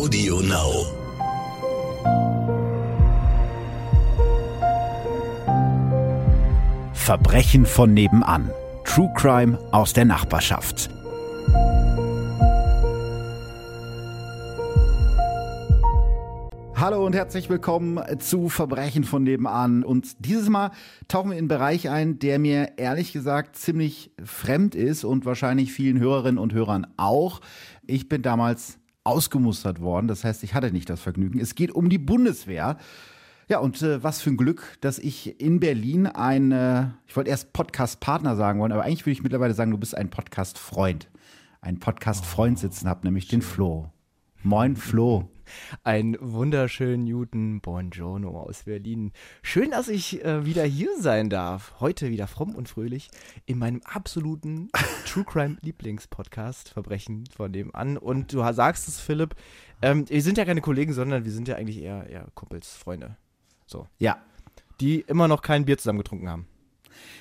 Audio Now. Verbrechen von nebenan. True Crime aus der Nachbarschaft. Hallo und herzlich willkommen zu Verbrechen von nebenan. Und dieses Mal tauchen wir in einen Bereich ein, der mir ehrlich gesagt ziemlich fremd ist und wahrscheinlich vielen Hörerinnen und Hörern auch. Ich bin damals ausgemustert worden, das heißt, ich hatte nicht das Vergnügen. Es geht um die Bundeswehr. Ja, und äh, was für ein Glück, dass ich in Berlin ein, äh, ich wollte erst Podcast-Partner sagen wollen, aber eigentlich würde ich mittlerweile sagen, du bist ein Podcast-Freund. Ein Podcast-Freund sitzen habe, nämlich den Flo. Moin, Flo. Einen wunderschönen Newton Buongiorno aus Berlin. Schön, dass ich äh, wieder hier sein darf. Heute wieder fromm und fröhlich in meinem absoluten True Crime Lieblingspodcast Verbrechen von dem an. Und du sagst es, Philipp, ähm, wir sind ja keine Kollegen, sondern wir sind ja eigentlich eher, eher Kumpels, Freunde. So. Ja. Die immer noch kein Bier zusammen getrunken haben.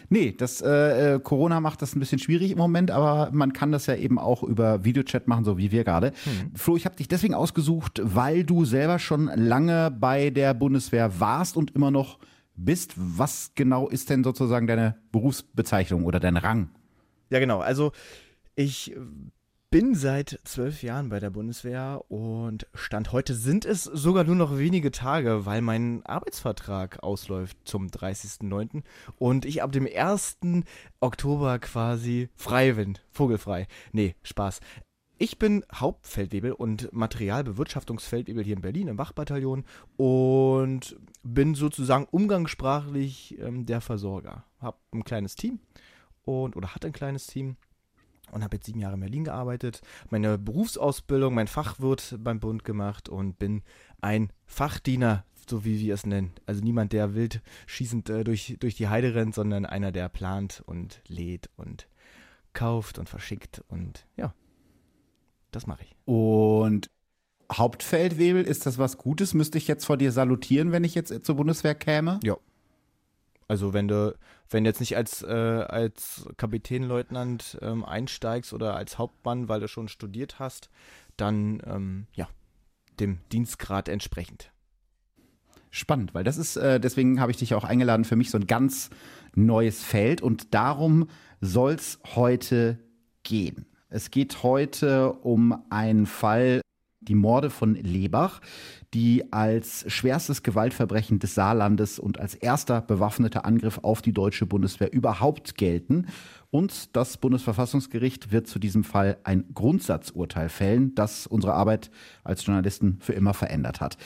Nee, das äh, äh, Corona macht das ein bisschen schwierig im Moment, aber man kann das ja eben auch über Videochat machen, so wie wir gerade. Hm. Flo, ich habe dich deswegen ausgesucht, weil du selber schon lange bei der Bundeswehr warst und immer noch bist. Was genau ist denn sozusagen deine Berufsbezeichnung oder dein Rang? Ja, genau. Also ich bin seit zwölf Jahren bei der Bundeswehr und Stand heute sind es sogar nur noch wenige Tage, weil mein Arbeitsvertrag ausläuft zum 30.09. und ich ab dem 1. Oktober quasi frei bin. Vogelfrei. Nee, Spaß. Ich bin Hauptfeldwebel und Materialbewirtschaftungsfeldwebel hier in Berlin im Wachbataillon und bin sozusagen umgangssprachlich ähm, der Versorger. Hab ein kleines Team und oder hatte ein kleines Team und habe jetzt sieben Jahre in Berlin gearbeitet, meine Berufsausbildung, mein Fachwirt beim Bund gemacht und bin ein Fachdiener, so wie wir es nennen. Also niemand, der wild schießend äh, durch, durch die Heide rennt, sondern einer, der plant und lädt und kauft und verschickt und ja, das mache ich. Und Hauptfeldwebel, ist das was Gutes? Müsste ich jetzt vor dir salutieren, wenn ich jetzt zur Bundeswehr käme? Ja, also wenn du, wenn du jetzt nicht als, äh, als Kapitänleutnant ähm, einsteigst oder als Hauptmann, weil du schon studiert hast, dann ähm, ja, dem Dienstgrad entsprechend. Spannend, weil das ist, äh, deswegen habe ich dich auch eingeladen, für mich so ein ganz neues Feld und darum soll es heute gehen. Es geht heute um einen Fall, die Morde von Lebach, die als schwerstes Gewaltverbrechen des Saarlandes und als erster bewaffneter Angriff auf die deutsche Bundeswehr überhaupt gelten. Und das Bundesverfassungsgericht wird zu diesem Fall ein Grundsatzurteil fällen, das unsere Arbeit als Journalisten für immer verändert hat.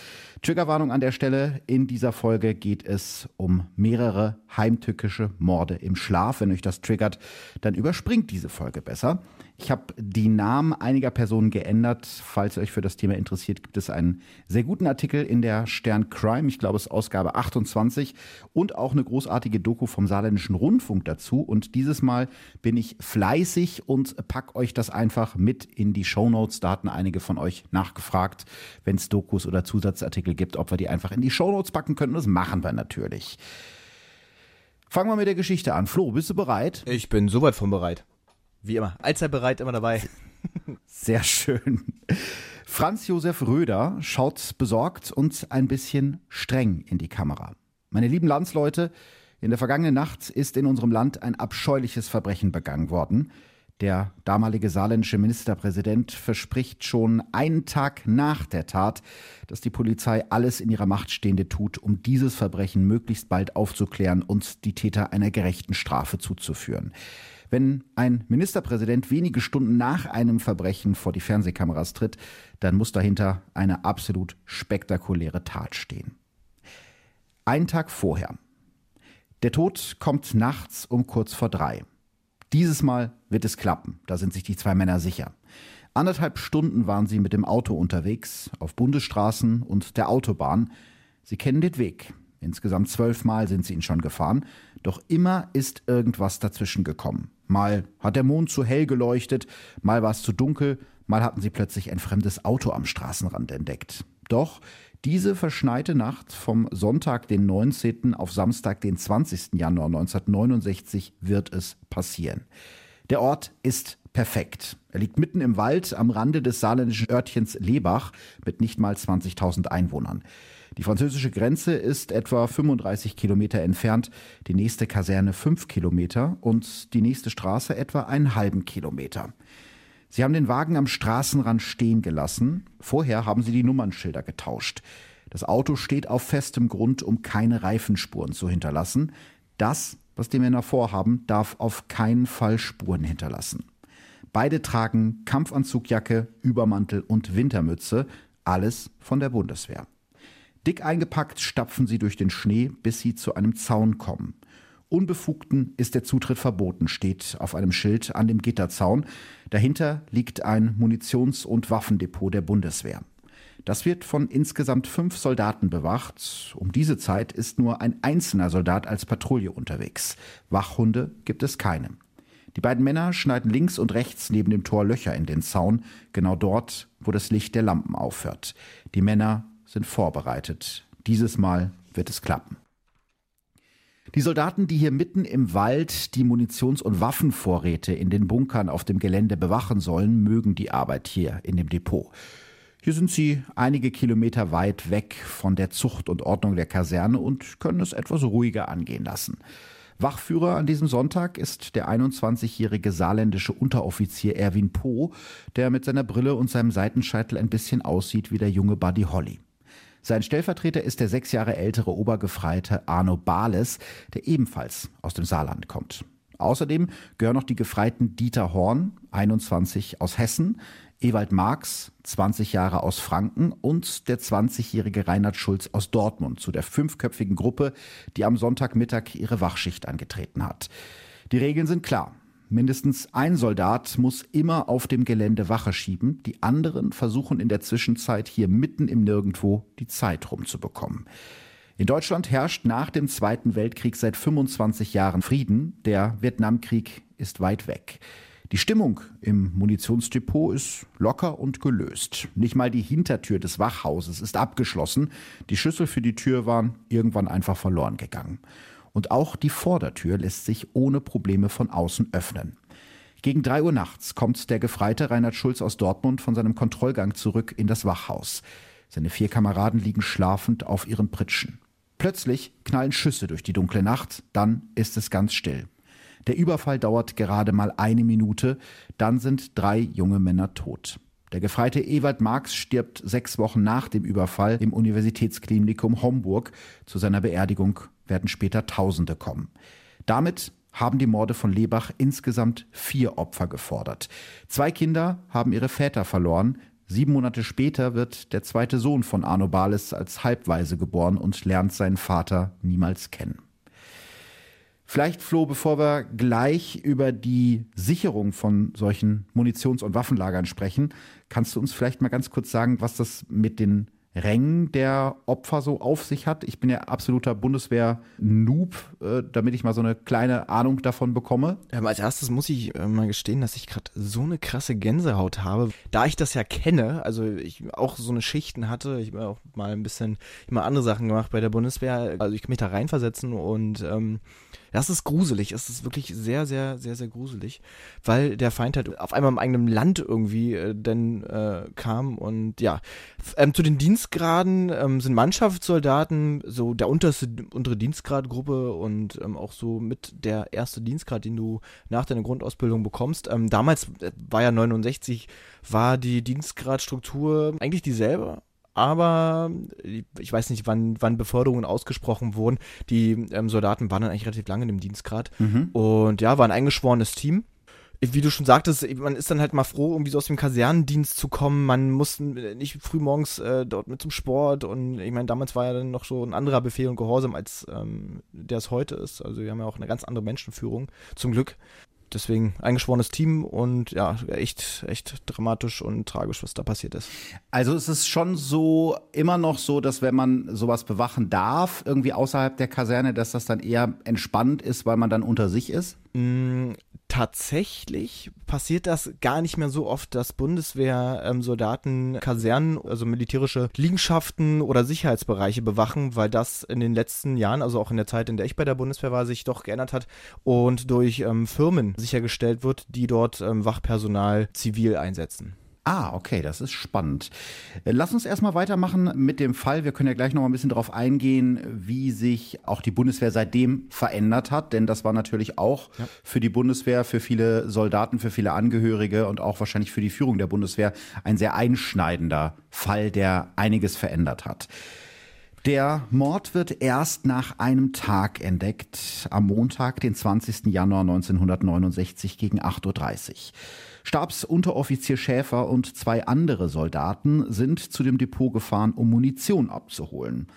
Triggerwarnung an der Stelle. In dieser Folge geht es um mehrere heimtückische Morde im Schlaf. Wenn euch das triggert, dann überspringt diese Folge besser. Ich habe die Namen einiger Personen geändert. Falls ihr euch für das Thema interessiert, gibt es einen sehr guten Artikel in der Stern Crime, ich glaube es ist Ausgabe 28 und auch eine großartige Doku vom Saarländischen Rundfunk dazu. Und dieses Mal bin ich fleißig und pack euch das einfach mit in die Show Notes. Da hatten einige von euch nachgefragt, wenn es Dokus oder Zusatzartikel gibt, ob wir die einfach in die Show Notes packen können. Das machen wir natürlich. Fangen wir mit der Geschichte an. Flo, bist du bereit? Ich bin soweit von bereit. Wie immer. Allzeit bereit, immer dabei. Sehr schön. Franz Josef Röder schaut besorgt und ein bisschen streng in die Kamera. Meine lieben Landsleute, in der vergangenen Nacht ist in unserem Land ein abscheuliches Verbrechen begangen worden. Der damalige saarländische Ministerpräsident verspricht schon einen Tag nach der Tat, dass die Polizei alles in ihrer Macht Stehende tut, um dieses Verbrechen möglichst bald aufzuklären und die Täter einer gerechten Strafe zuzuführen. Wenn ein Ministerpräsident wenige Stunden nach einem Verbrechen vor die Fernsehkameras tritt, dann muss dahinter eine absolut spektakuläre Tat stehen. Ein Tag vorher. Der Tod kommt nachts um kurz vor drei. Dieses Mal wird es klappen, da sind sich die zwei Männer sicher. Anderthalb Stunden waren sie mit dem Auto unterwegs, auf Bundesstraßen und der Autobahn. Sie kennen den Weg. Insgesamt zwölfmal sind sie ihn schon gefahren, doch immer ist irgendwas dazwischen gekommen. Mal hat der Mond zu hell geleuchtet, mal war es zu dunkel, mal hatten sie plötzlich ein fremdes Auto am Straßenrand entdeckt. Doch diese verschneite Nacht vom Sonntag, den 19. auf Samstag, den 20. Januar 1969 wird es passieren. Der Ort ist perfekt. Er liegt mitten im Wald am Rande des saarländischen Örtchens Lebach mit nicht mal 20.000 Einwohnern. Die französische Grenze ist etwa 35 Kilometer entfernt, die nächste Kaserne fünf Kilometer und die nächste Straße etwa einen halben Kilometer. Sie haben den Wagen am Straßenrand stehen gelassen. Vorher haben sie die Nummernschilder getauscht. Das Auto steht auf festem Grund, um keine Reifenspuren zu hinterlassen. Das, was die Männer vorhaben, darf auf keinen Fall Spuren hinterlassen. Beide tragen Kampfanzugjacke, Übermantel und Wintermütze, alles von der Bundeswehr. Dick eingepackt stapfen sie durch den Schnee, bis sie zu einem Zaun kommen. Unbefugten ist der Zutritt verboten, steht auf einem Schild an dem Gitterzaun. Dahinter liegt ein Munitions- und Waffendepot der Bundeswehr. Das wird von insgesamt fünf Soldaten bewacht. Um diese Zeit ist nur ein einzelner Soldat als Patrouille unterwegs. Wachhunde gibt es keine. Die beiden Männer schneiden links und rechts neben dem Tor Löcher in den Zaun, genau dort, wo das Licht der Lampen aufhört. Die Männer sind vorbereitet. Dieses Mal wird es klappen. Die Soldaten, die hier mitten im Wald die Munitions- und Waffenvorräte in den Bunkern auf dem Gelände bewachen sollen, mögen die Arbeit hier in dem Depot. Hier sind sie einige Kilometer weit weg von der Zucht und Ordnung der Kaserne und können es etwas ruhiger angehen lassen. Wachführer an diesem Sonntag ist der 21-jährige saarländische Unteroffizier Erwin Poh, der mit seiner Brille und seinem Seitenscheitel ein bisschen aussieht wie der junge Buddy Holly. Sein Stellvertreter ist der sechs Jahre ältere Obergefreite Arno Bales, der ebenfalls aus dem Saarland kommt. Außerdem gehören noch die Gefreiten Dieter Horn, 21 aus Hessen, Ewald Marx, 20 Jahre aus Franken und der 20-jährige Reinhard Schulz aus Dortmund zu der fünfköpfigen Gruppe, die am Sonntagmittag ihre Wachschicht angetreten hat. Die Regeln sind klar. Mindestens ein Soldat muss immer auf dem Gelände Wache schieben. Die anderen versuchen in der Zwischenzeit hier mitten im Nirgendwo die Zeit rumzubekommen. In Deutschland herrscht nach dem Zweiten Weltkrieg seit 25 Jahren Frieden. Der Vietnamkrieg ist weit weg. Die Stimmung im Munitionsdepot ist locker und gelöst. Nicht mal die Hintertür des Wachhauses ist abgeschlossen. Die Schlüssel für die Tür waren irgendwann einfach verloren gegangen und auch die Vordertür lässt sich ohne Probleme von außen öffnen. Gegen drei Uhr nachts kommt der Gefreite Reinhard Schulz aus Dortmund von seinem Kontrollgang zurück in das Wachhaus. Seine vier Kameraden liegen schlafend auf ihren Pritschen. Plötzlich knallen Schüsse durch die dunkle Nacht, dann ist es ganz still. Der Überfall dauert gerade mal eine Minute, dann sind drei junge Männer tot. Der Gefreite Ewald Marx stirbt sechs Wochen nach dem Überfall im Universitätsklinikum Homburg. Zu seiner Beerdigung werden später Tausende kommen. Damit haben die Morde von Lebach insgesamt vier Opfer gefordert. Zwei Kinder haben ihre Väter verloren. Sieben Monate später wird der zweite Sohn von Arno Bales als Halbweise geboren und lernt seinen Vater niemals kennen. Vielleicht, Flo, bevor wir gleich über die Sicherung von solchen Munitions- und Waffenlagern sprechen, kannst du uns vielleicht mal ganz kurz sagen, was das mit den Rängen der Opfer so auf sich hat. Ich bin ja absoluter Bundeswehr-Noob, äh, damit ich mal so eine kleine Ahnung davon bekomme. Ähm, als erstes muss ich äh, mal gestehen, dass ich gerade so eine krasse Gänsehaut habe. Da ich das ja kenne, also ich auch so eine Schichten hatte, ich habe auch mal ein bisschen immer andere Sachen gemacht bei der Bundeswehr, also ich kann mich da reinversetzen und ähm, das ist gruselig. Es ist wirklich sehr, sehr, sehr, sehr gruselig, weil der Feind halt auf einmal im eigenen Land irgendwie äh, denn äh, kam und ja. Ähm, zu den Dienstgraden ähm, sind Mannschaftssoldaten, so der unterste, untere Dienstgradgruppe und ähm, auch so mit der erste Dienstgrad, den du nach deiner Grundausbildung bekommst. Ähm, damals äh, war ja 69, war die Dienstgradstruktur eigentlich dieselbe aber ich weiß nicht, wann, wann Beförderungen ausgesprochen wurden. Die ähm, Soldaten waren dann eigentlich relativ lange im Dienstgrad mhm. und ja, war ein eingeschworenes Team. Wie du schon sagtest, man ist dann halt mal froh, irgendwie so aus dem Kasernendienst zu kommen. Man muss nicht früh morgens äh, dort mit zum Sport und ich meine, damals war ja dann noch so ein anderer Befehl und Gehorsam, als ähm, der es heute ist. Also wir haben ja auch eine ganz andere Menschenführung, zum Glück deswegen eingeschworenes Team und ja, echt, echt dramatisch und tragisch, was da passiert ist. Also es ist schon so, immer noch so, dass wenn man sowas bewachen darf, irgendwie außerhalb der Kaserne, dass das dann eher entspannt ist, weil man dann unter sich ist? Tatsächlich passiert das gar nicht mehr so oft, dass Bundeswehr-Soldaten ähm, Kasernen, also militärische Liegenschaften oder Sicherheitsbereiche bewachen, weil das in den letzten Jahren, also auch in der Zeit, in der ich bei der Bundeswehr war, sich doch geändert hat und durch ähm, Firmen sichergestellt wird, die dort ähm, Wachpersonal zivil einsetzen. Ah, okay, das ist spannend. Lass uns erstmal weitermachen mit dem Fall. Wir können ja gleich noch mal ein bisschen darauf eingehen, wie sich auch die Bundeswehr seitdem verändert hat, denn das war natürlich auch ja. für die Bundeswehr, für viele Soldaten, für viele Angehörige und auch wahrscheinlich für die Führung der Bundeswehr ein sehr einschneidender Fall, der einiges verändert hat. Der Mord wird erst nach einem Tag entdeckt, am Montag, den 20. Januar 1969 gegen 8.30 Uhr. Stabsunteroffizier Schäfer und zwei andere Soldaten sind zu dem Depot gefahren, um Munition abzuholen.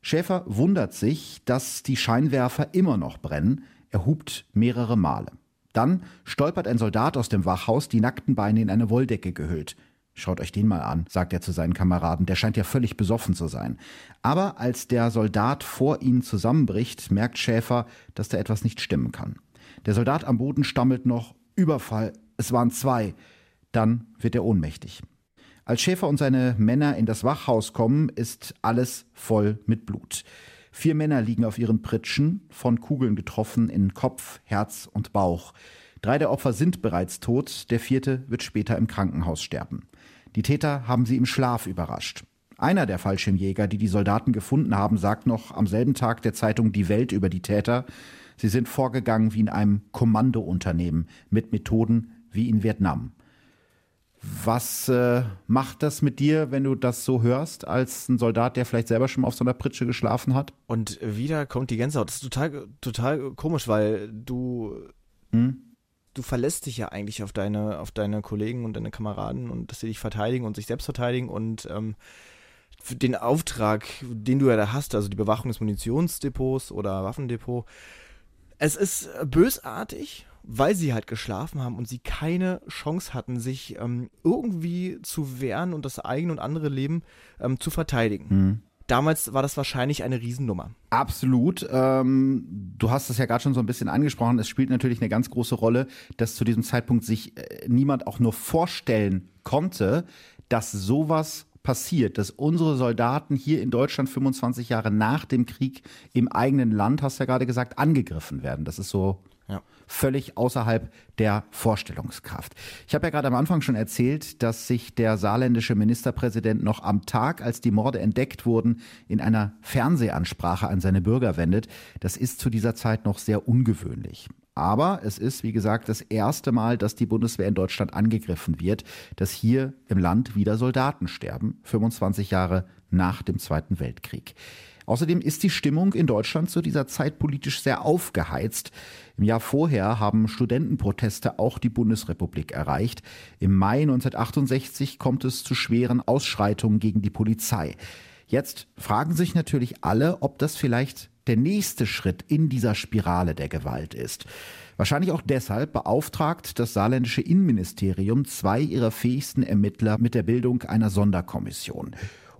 Schäfer wundert sich, dass die Scheinwerfer immer noch brennen. Er hupt mehrere Male. Dann stolpert ein Soldat aus dem Wachhaus, die nackten Beine in eine Wolldecke gehüllt. Schaut euch den mal an, sagt er zu seinen Kameraden, der scheint ja völlig besoffen zu sein. Aber als der Soldat vor ihnen zusammenbricht, merkt Schäfer, dass da etwas nicht stimmen kann. Der Soldat am Boden stammelt noch Überfall, es waren zwei. Dann wird er ohnmächtig. Als Schäfer und seine Männer in das Wachhaus kommen, ist alles voll mit Blut. Vier Männer liegen auf ihren Pritschen, von Kugeln getroffen in Kopf, Herz und Bauch. Drei der Opfer sind bereits tot, der vierte wird später im Krankenhaus sterben. Die Täter haben sie im Schlaf überrascht. Einer der Fallschirmjäger, die die Soldaten gefunden haben, sagt noch am selben Tag der Zeitung Die Welt über die Täter, sie sind vorgegangen wie in einem Kommandounternehmen mit Methoden, wie in Vietnam. Was äh, macht das mit dir, wenn du das so hörst, als ein Soldat, der vielleicht selber schon mal auf so einer Pritsche geschlafen hat? Und wieder kommt die Gänsehaut. Das ist total, total komisch, weil du, hm? du verlässt dich ja eigentlich auf deine, auf deine Kollegen und deine Kameraden und dass sie dich verteidigen und sich selbst verteidigen und ähm, den Auftrag, den du ja da hast, also die Bewachung des Munitionsdepots oder Waffendepot. Es ist bösartig weil sie halt geschlafen haben und sie keine Chance hatten, sich ähm, irgendwie zu wehren und das eigene und andere Leben ähm, zu verteidigen. Mhm. Damals war das wahrscheinlich eine Riesennummer. Absolut. Ähm, du hast es ja gerade schon so ein bisschen angesprochen. Es spielt natürlich eine ganz große Rolle, dass zu diesem Zeitpunkt sich äh, niemand auch nur vorstellen konnte, dass sowas passiert, dass unsere Soldaten hier in Deutschland 25 Jahre nach dem Krieg im eigenen Land, hast du ja gerade gesagt, angegriffen werden. Das ist so ja. Völlig außerhalb der Vorstellungskraft. Ich habe ja gerade am Anfang schon erzählt, dass sich der saarländische Ministerpräsident noch am Tag, als die Morde entdeckt wurden, in einer Fernsehansprache an seine Bürger wendet. Das ist zu dieser Zeit noch sehr ungewöhnlich. Aber es ist, wie gesagt, das erste Mal, dass die Bundeswehr in Deutschland angegriffen wird, dass hier im Land wieder Soldaten sterben, 25 Jahre nach dem Zweiten Weltkrieg. Außerdem ist die Stimmung in Deutschland zu dieser Zeit politisch sehr aufgeheizt. Im Jahr vorher haben Studentenproteste auch die Bundesrepublik erreicht. Im Mai 1968 kommt es zu schweren Ausschreitungen gegen die Polizei. Jetzt fragen sich natürlich alle, ob das vielleicht der nächste Schritt in dieser Spirale der Gewalt ist. Wahrscheinlich auch deshalb beauftragt das saarländische Innenministerium zwei ihrer fähigsten Ermittler mit der Bildung einer Sonderkommission.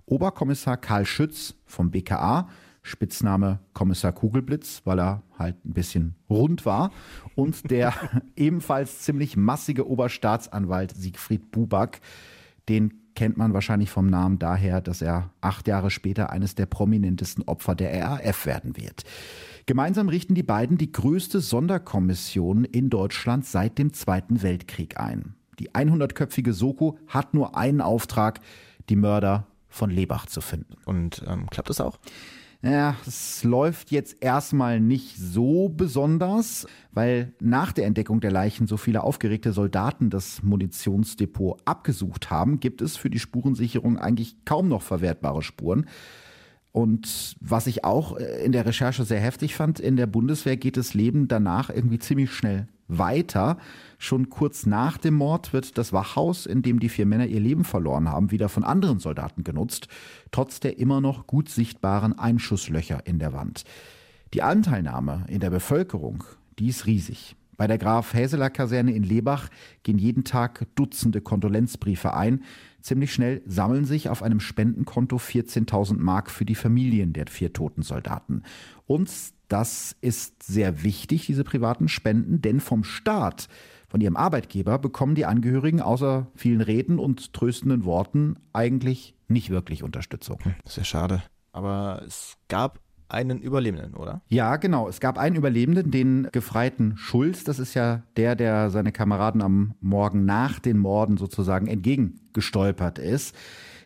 Oberkommissar Karl Schütz vom BKA, Spitzname Kommissar Kugelblitz, weil er halt ein bisschen rund war, und der ebenfalls ziemlich massige Oberstaatsanwalt Siegfried Buback, den kennt man wahrscheinlich vom Namen daher, dass er acht Jahre später eines der prominentesten Opfer der RAF werden wird. Gemeinsam richten die beiden die größte Sonderkommission in Deutschland seit dem Zweiten Weltkrieg ein. Die 100-köpfige Soko hat nur einen Auftrag, die Mörder von Lebach zu finden. Und ähm, klappt das auch? Ja, es läuft jetzt erstmal nicht so besonders, weil nach der Entdeckung der Leichen so viele aufgeregte Soldaten das Munitionsdepot abgesucht haben, gibt es für die Spurensicherung eigentlich kaum noch verwertbare Spuren. Und was ich auch äh, in der Recherche sehr heftig fand, in der Bundeswehr geht das Leben danach irgendwie ziemlich schnell weiter. Schon kurz nach dem Mord wird das Wachhaus, in dem die vier Männer ihr Leben verloren haben, wieder von anderen Soldaten genutzt, trotz der immer noch gut sichtbaren Einschusslöcher in der Wand. Die Anteilnahme in der Bevölkerung, die ist riesig. Bei der Graf Häseler Kaserne in Lebach gehen jeden Tag Dutzende Kondolenzbriefe ein. Ziemlich schnell sammeln sich auf einem Spendenkonto 14.000 Mark für die Familien der vier toten Soldaten. Und das ist sehr wichtig, diese privaten Spenden, denn vom Staat, von ihrem Arbeitgeber, bekommen die Angehörigen außer vielen Reden und tröstenden Worten eigentlich nicht wirklich Unterstützung. Sehr schade. Aber es gab einen Überlebenden, oder? Ja, genau. Es gab einen Überlebenden, den Gefreiten Schulz. Das ist ja der, der seine Kameraden am Morgen nach den Morden sozusagen entgegengestolpert ist.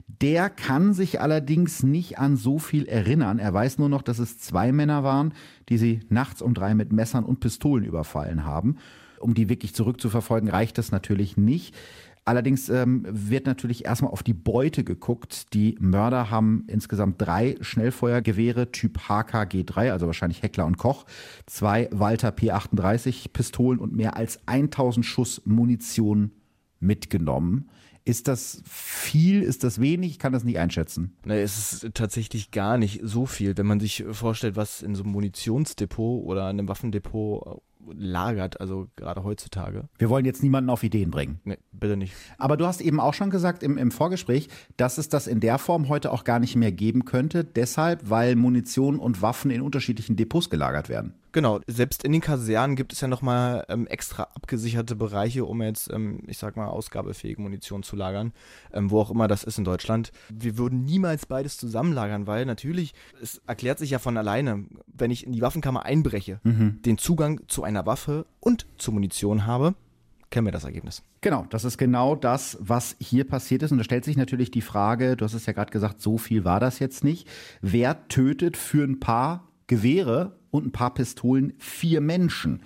Der kann sich allerdings nicht an so viel erinnern. Er weiß nur noch, dass es zwei Männer waren, die sie nachts um drei mit Messern und Pistolen überfallen haben. Um die wirklich zurückzuverfolgen, reicht das natürlich nicht. Allerdings ähm, wird natürlich erstmal auf die Beute geguckt. Die Mörder haben insgesamt drei Schnellfeuergewehre Typ HKG3, also wahrscheinlich Heckler und Koch, zwei Walter P38 Pistolen und mehr als 1000 Schuss Munition mitgenommen. Ist das viel? Ist das wenig? Ich kann das nicht einschätzen. Nee, es ist tatsächlich gar nicht so viel, wenn man sich vorstellt, was in so einem Munitionsdepot oder einem Waffendepot lagert, also gerade heutzutage. Wir wollen jetzt niemanden auf Ideen bringen. Nee, bitte nicht. Aber du hast eben auch schon gesagt im, im Vorgespräch, dass es das in der Form heute auch gar nicht mehr geben könnte, deshalb, weil Munition und Waffen in unterschiedlichen Depots gelagert werden. Genau, selbst in den Kasernen gibt es ja nochmal ähm, extra abgesicherte Bereiche, um jetzt, ähm, ich sag mal, ausgabefähige Munition zu lagern, ähm, wo auch immer das ist in Deutschland. Wir würden niemals beides zusammenlagern, weil natürlich, es erklärt sich ja von alleine, wenn ich in die Waffenkammer einbreche, mhm. den Zugang zu einer Waffe und zu Munition habe, kennen wir das Ergebnis. Genau, das ist genau das, was hier passiert ist. Und da stellt sich natürlich die Frage, du hast es ja gerade gesagt, so viel war das jetzt nicht. Wer tötet für ein paar Gewehre und ein paar Pistolen vier Menschen.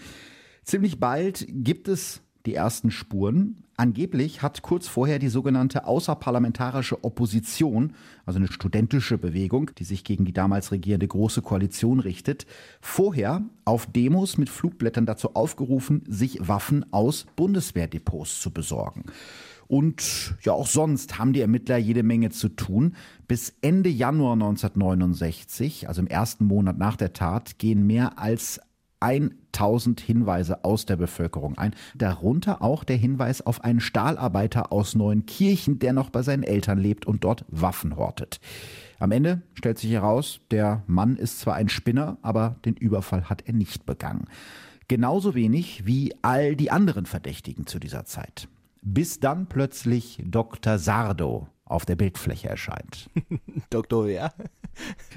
Ziemlich bald gibt es die ersten Spuren. Angeblich hat kurz vorher die sogenannte außerparlamentarische Opposition, also eine studentische Bewegung, die sich gegen die damals regierende Große Koalition richtet, vorher auf Demos mit Flugblättern dazu aufgerufen, sich Waffen aus Bundeswehrdepots zu besorgen. Und ja, auch sonst haben die Ermittler jede Menge zu tun. Bis Ende Januar 1969, also im ersten Monat nach der Tat, gehen mehr als 1000 Hinweise aus der Bevölkerung ein. Darunter auch der Hinweis auf einen Stahlarbeiter aus Neuenkirchen, der noch bei seinen Eltern lebt und dort Waffen hortet. Am Ende stellt sich heraus, der Mann ist zwar ein Spinner, aber den Überfall hat er nicht begangen. Genauso wenig wie all die anderen Verdächtigen zu dieser Zeit bis dann plötzlich Dr. Sardo auf der Bildfläche erscheint. Doktor wer?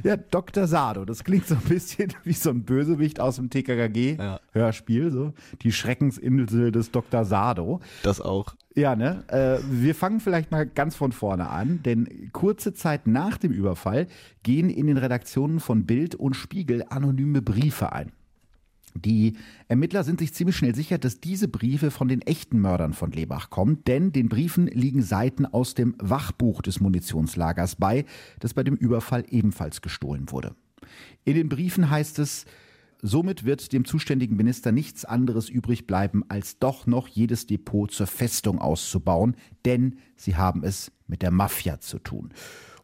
Ja, Dr. Sardo. Das klingt so ein bisschen wie so ein Bösewicht aus dem TKKG-Hörspiel. Ja. So. Die Schreckensinsel des Dr. Sardo. Das auch. Ja, ne? Äh, wir fangen vielleicht mal ganz von vorne an, denn kurze Zeit nach dem Überfall gehen in den Redaktionen von Bild und Spiegel anonyme Briefe ein. Die Ermittler sind sich ziemlich schnell sicher, dass diese Briefe von den echten Mördern von Lebach kommen, denn den Briefen liegen Seiten aus dem Wachbuch des Munitionslagers bei, das bei dem Überfall ebenfalls gestohlen wurde. In den Briefen heißt es, Somit wird dem zuständigen Minister nichts anderes übrig bleiben, als doch noch jedes Depot zur Festung auszubauen, denn sie haben es mit der Mafia zu tun.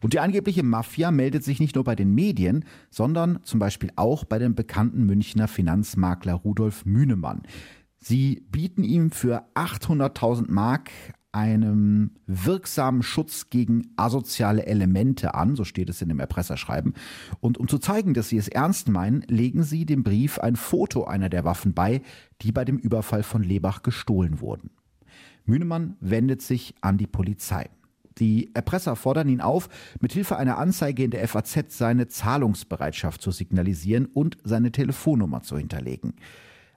Und die angebliche Mafia meldet sich nicht nur bei den Medien, sondern zum Beispiel auch bei dem bekannten Münchner Finanzmakler Rudolf Mühnemann. Sie bieten ihm für 800.000 Mark einen wirksamen Schutz gegen asoziale Elemente an, so steht es in dem Erpresserschreiben. Und um zu zeigen, dass sie es ernst meinen, legen sie dem Brief ein Foto einer der Waffen bei, die bei dem Überfall von Lebach gestohlen wurden. Mühnemann wendet sich an die Polizei. Die Erpresser fordern ihn auf, mithilfe einer Anzeige in der FAZ seine Zahlungsbereitschaft zu signalisieren und seine Telefonnummer zu hinterlegen.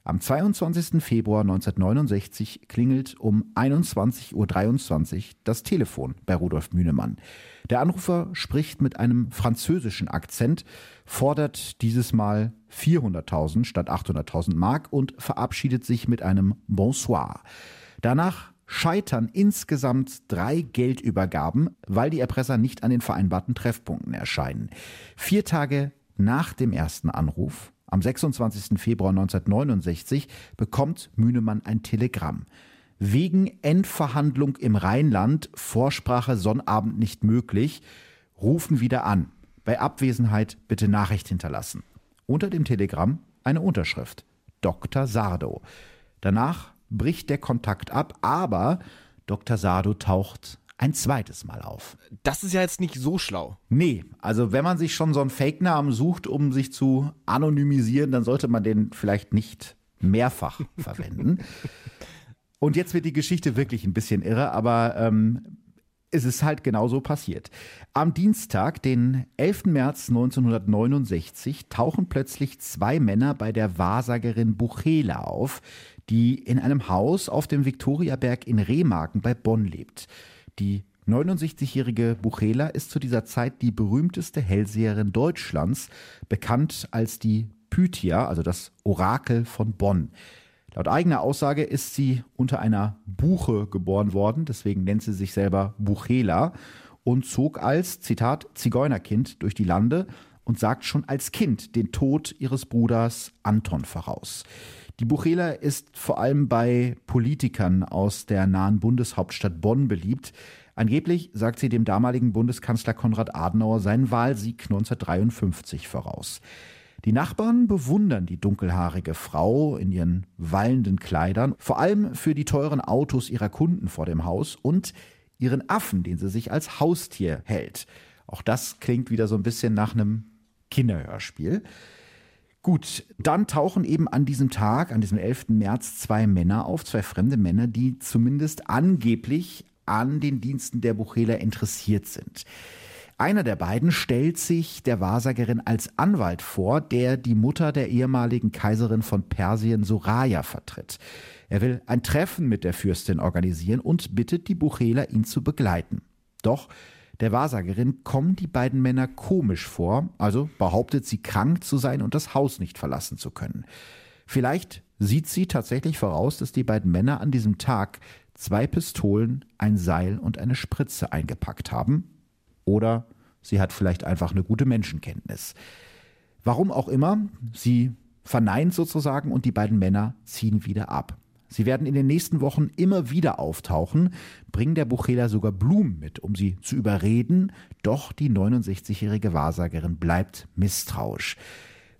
Am 22. Februar 1969 klingelt um 21.23 Uhr das Telefon bei Rudolf Mühnemann. Der Anrufer spricht mit einem französischen Akzent, fordert dieses Mal 400.000 statt 800.000 Mark und verabschiedet sich mit einem Bonsoir. Danach scheitern insgesamt drei Geldübergaben, weil die Erpresser nicht an den vereinbarten Treffpunkten erscheinen. Vier Tage nach dem ersten Anruf, am 26. Februar 1969, bekommt Mühnemann ein Telegramm. Wegen Endverhandlung im Rheinland, Vorsprache Sonnabend nicht möglich, rufen wieder an. Bei Abwesenheit bitte Nachricht hinterlassen. Unter dem Telegramm eine Unterschrift. Dr. Sardo. Danach bricht der Kontakt ab, aber Dr. Sado taucht ein zweites Mal auf. Das ist ja jetzt nicht so schlau. Nee, also wenn man sich schon so einen Fake-Namen sucht, um sich zu anonymisieren, dann sollte man den vielleicht nicht mehrfach verwenden. Und jetzt wird die Geschichte wirklich ein bisschen irre, aber ähm, es ist halt genauso passiert. Am Dienstag, den 11. März 1969, tauchen plötzlich zwei Männer bei der Wahrsagerin Buchela auf, die in einem Haus auf dem Viktoriaberg in Remagen bei Bonn lebt. Die 69-jährige Buchela ist zu dieser Zeit die berühmteste Hellseherin Deutschlands, bekannt als die Pythia, also das Orakel von Bonn. Laut eigener Aussage ist sie unter einer Buche geboren worden, deswegen nennt sie sich selber Buchela und zog als, Zitat, Zigeunerkind durch die Lande und sagt schon als Kind den Tod ihres Bruders Anton voraus. Die Buchela ist vor allem bei Politikern aus der nahen Bundeshauptstadt Bonn beliebt. Angeblich sagt sie dem damaligen Bundeskanzler Konrad Adenauer seinen Wahlsieg 1953 voraus. Die Nachbarn bewundern die dunkelhaarige Frau in ihren wallenden Kleidern, vor allem für die teuren Autos ihrer Kunden vor dem Haus und ihren Affen, den sie sich als Haustier hält. Auch das klingt wieder so ein bisschen nach einem Kinderhörspiel. Gut, dann tauchen eben an diesem Tag, an diesem 11. März, zwei Männer auf, zwei fremde Männer, die zumindest angeblich an den Diensten der Buchela interessiert sind. Einer der beiden stellt sich der Wahrsagerin als Anwalt vor, der die Mutter der ehemaligen Kaiserin von Persien Soraya vertritt. Er will ein Treffen mit der Fürstin organisieren und bittet die Buchela, ihn zu begleiten. Doch der Wahrsagerin kommen die beiden Männer komisch vor, also behauptet sie krank zu sein und das Haus nicht verlassen zu können. Vielleicht sieht sie tatsächlich voraus, dass die beiden Männer an diesem Tag zwei Pistolen, ein Seil und eine Spritze eingepackt haben oder sie hat vielleicht einfach eine gute Menschenkenntnis. Warum auch immer, sie verneint sozusagen und die beiden Männer ziehen wieder ab. Sie werden in den nächsten Wochen immer wieder auftauchen, bringen der Buchela sogar Blumen mit, um sie zu überreden, doch die 69-jährige Wahrsagerin bleibt misstrauisch.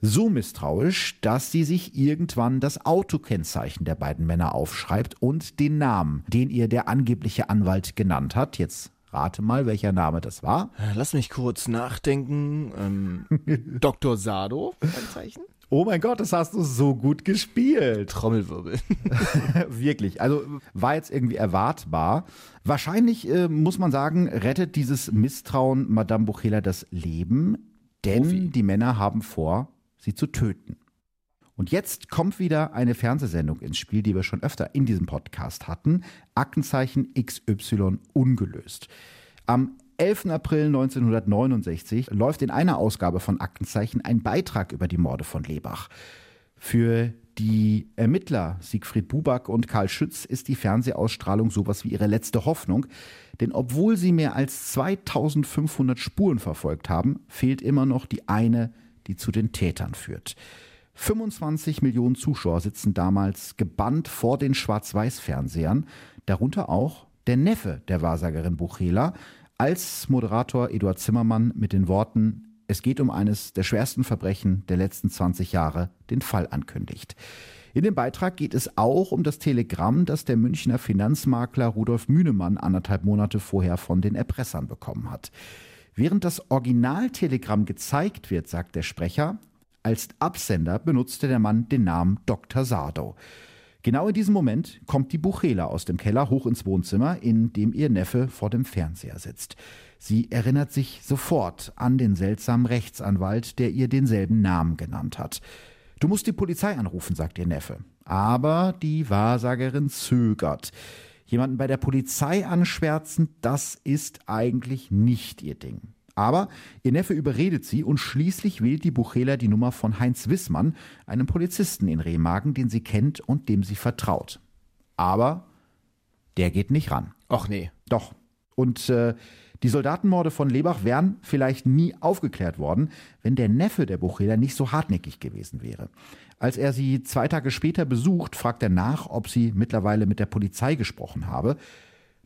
So misstrauisch, dass sie sich irgendwann das Autokennzeichen der beiden Männer aufschreibt und den Namen, den ihr der angebliche Anwalt genannt hat. Jetzt Rate mal, welcher Name das war. Äh, lass mich kurz nachdenken. Ähm, Dr. Sado, ein Zeichen? Oh mein Gott, das hast du so gut gespielt. Trommelwirbel. Wirklich. Also war jetzt irgendwie erwartbar. Wahrscheinlich äh, muss man sagen, rettet dieses Misstrauen Madame Buchela das Leben, denn Profi. die Männer haben vor, sie zu töten. Und jetzt kommt wieder eine Fernsehsendung ins Spiel, die wir schon öfter in diesem Podcast hatten. Aktenzeichen XY ungelöst. Am 11. April 1969 läuft in einer Ausgabe von Aktenzeichen ein Beitrag über die Morde von Lebach. Für die Ermittler Siegfried Buback und Karl Schütz ist die Fernsehausstrahlung sowas wie ihre letzte Hoffnung, denn obwohl sie mehr als 2500 Spuren verfolgt haben, fehlt immer noch die eine, die zu den Tätern führt. 25 Millionen Zuschauer sitzen damals gebannt vor den Schwarz-Weiß-Fernsehern, darunter auch der Neffe der Wahrsagerin Buchela, als Moderator Eduard Zimmermann mit den Worten Es geht um eines der schwersten Verbrechen der letzten 20 Jahre den Fall ankündigt. In dem Beitrag geht es auch um das Telegramm, das der Münchner Finanzmakler Rudolf Mühnemann anderthalb Monate vorher von den Erpressern bekommen hat. Während das Originaltelegramm gezeigt wird, sagt der Sprecher, als Absender benutzte der Mann den Namen Dr. Sardo. Genau in diesem Moment kommt die Buchela aus dem Keller hoch ins Wohnzimmer, in dem ihr Neffe vor dem Fernseher sitzt. Sie erinnert sich sofort an den seltsamen Rechtsanwalt, der ihr denselben Namen genannt hat. Du musst die Polizei anrufen, sagt ihr Neffe. Aber die Wahrsagerin zögert. Jemanden bei der Polizei anschwärzen, das ist eigentlich nicht ihr Ding. Aber ihr Neffe überredet sie und schließlich wählt die Buchela die Nummer von Heinz Wissmann, einem Polizisten in Remagen, den sie kennt und dem sie vertraut. Aber der geht nicht ran. Ach nee. Doch. Und äh, die Soldatenmorde von Lebach wären vielleicht nie aufgeklärt worden, wenn der Neffe der Buchela nicht so hartnäckig gewesen wäre. Als er sie zwei Tage später besucht, fragt er nach, ob sie mittlerweile mit der Polizei gesprochen habe.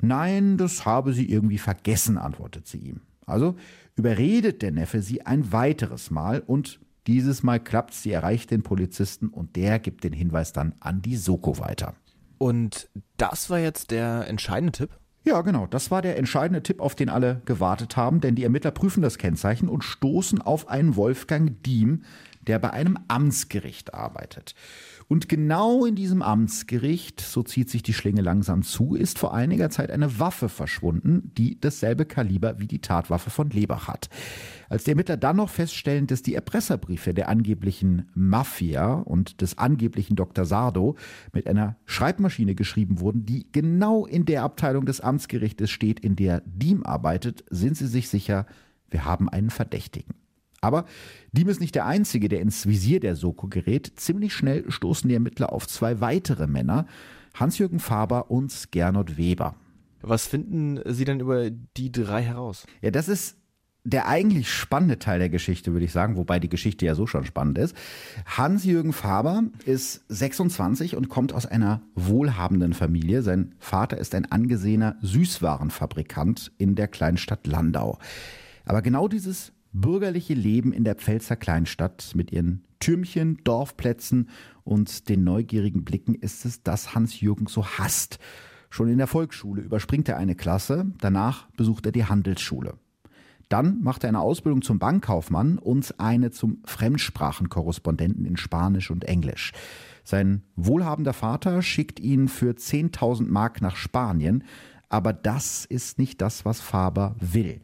Nein, das habe sie irgendwie vergessen, antwortet sie ihm. Also überredet der Neffe sie ein weiteres Mal und dieses Mal klappt sie erreicht den Polizisten und der gibt den Hinweis dann an die Soko weiter. Und das war jetzt der entscheidende Tipp? Ja, genau. Das war der entscheidende Tipp, auf den alle gewartet haben, denn die Ermittler prüfen das Kennzeichen und stoßen auf einen Wolfgang Diem, der bei einem Amtsgericht arbeitet. Und genau in diesem Amtsgericht, so zieht sich die Schlinge langsam zu, ist vor einiger Zeit eine Waffe verschwunden, die dasselbe Kaliber wie die Tatwaffe von Lebach hat. Als die Ermittler dann noch feststellen, dass die Erpresserbriefe der angeblichen Mafia und des angeblichen Dr. Sardo mit einer Schreibmaschine geschrieben wurden, die genau in der Abteilung des Amtsgerichtes steht, in der Diem arbeitet, sind sie sich sicher, wir haben einen Verdächtigen. Aber Diem ist nicht der Einzige, der ins Visier der Soko gerät. Ziemlich schnell stoßen die Ermittler auf zwei weitere Männer, Hans-Jürgen Faber und Gernot Weber. Was finden Sie denn über die drei heraus? Ja, das ist der eigentlich spannende Teil der Geschichte, würde ich sagen, wobei die Geschichte ja so schon spannend ist. Hans-Jürgen Faber ist 26 und kommt aus einer wohlhabenden Familie. Sein Vater ist ein angesehener Süßwarenfabrikant in der Kleinstadt Landau. Aber genau dieses bürgerliche Leben in der Pfälzer Kleinstadt mit ihren Türmchen, Dorfplätzen und den neugierigen Blicken ist es, das Hans-Jürgen so hasst. Schon in der Volksschule überspringt er eine Klasse, danach besucht er die Handelsschule. Dann macht er eine Ausbildung zum Bankkaufmann und eine zum Fremdsprachenkorrespondenten in Spanisch und Englisch. Sein wohlhabender Vater schickt ihn für 10.000 Mark nach Spanien, aber das ist nicht das, was Faber will.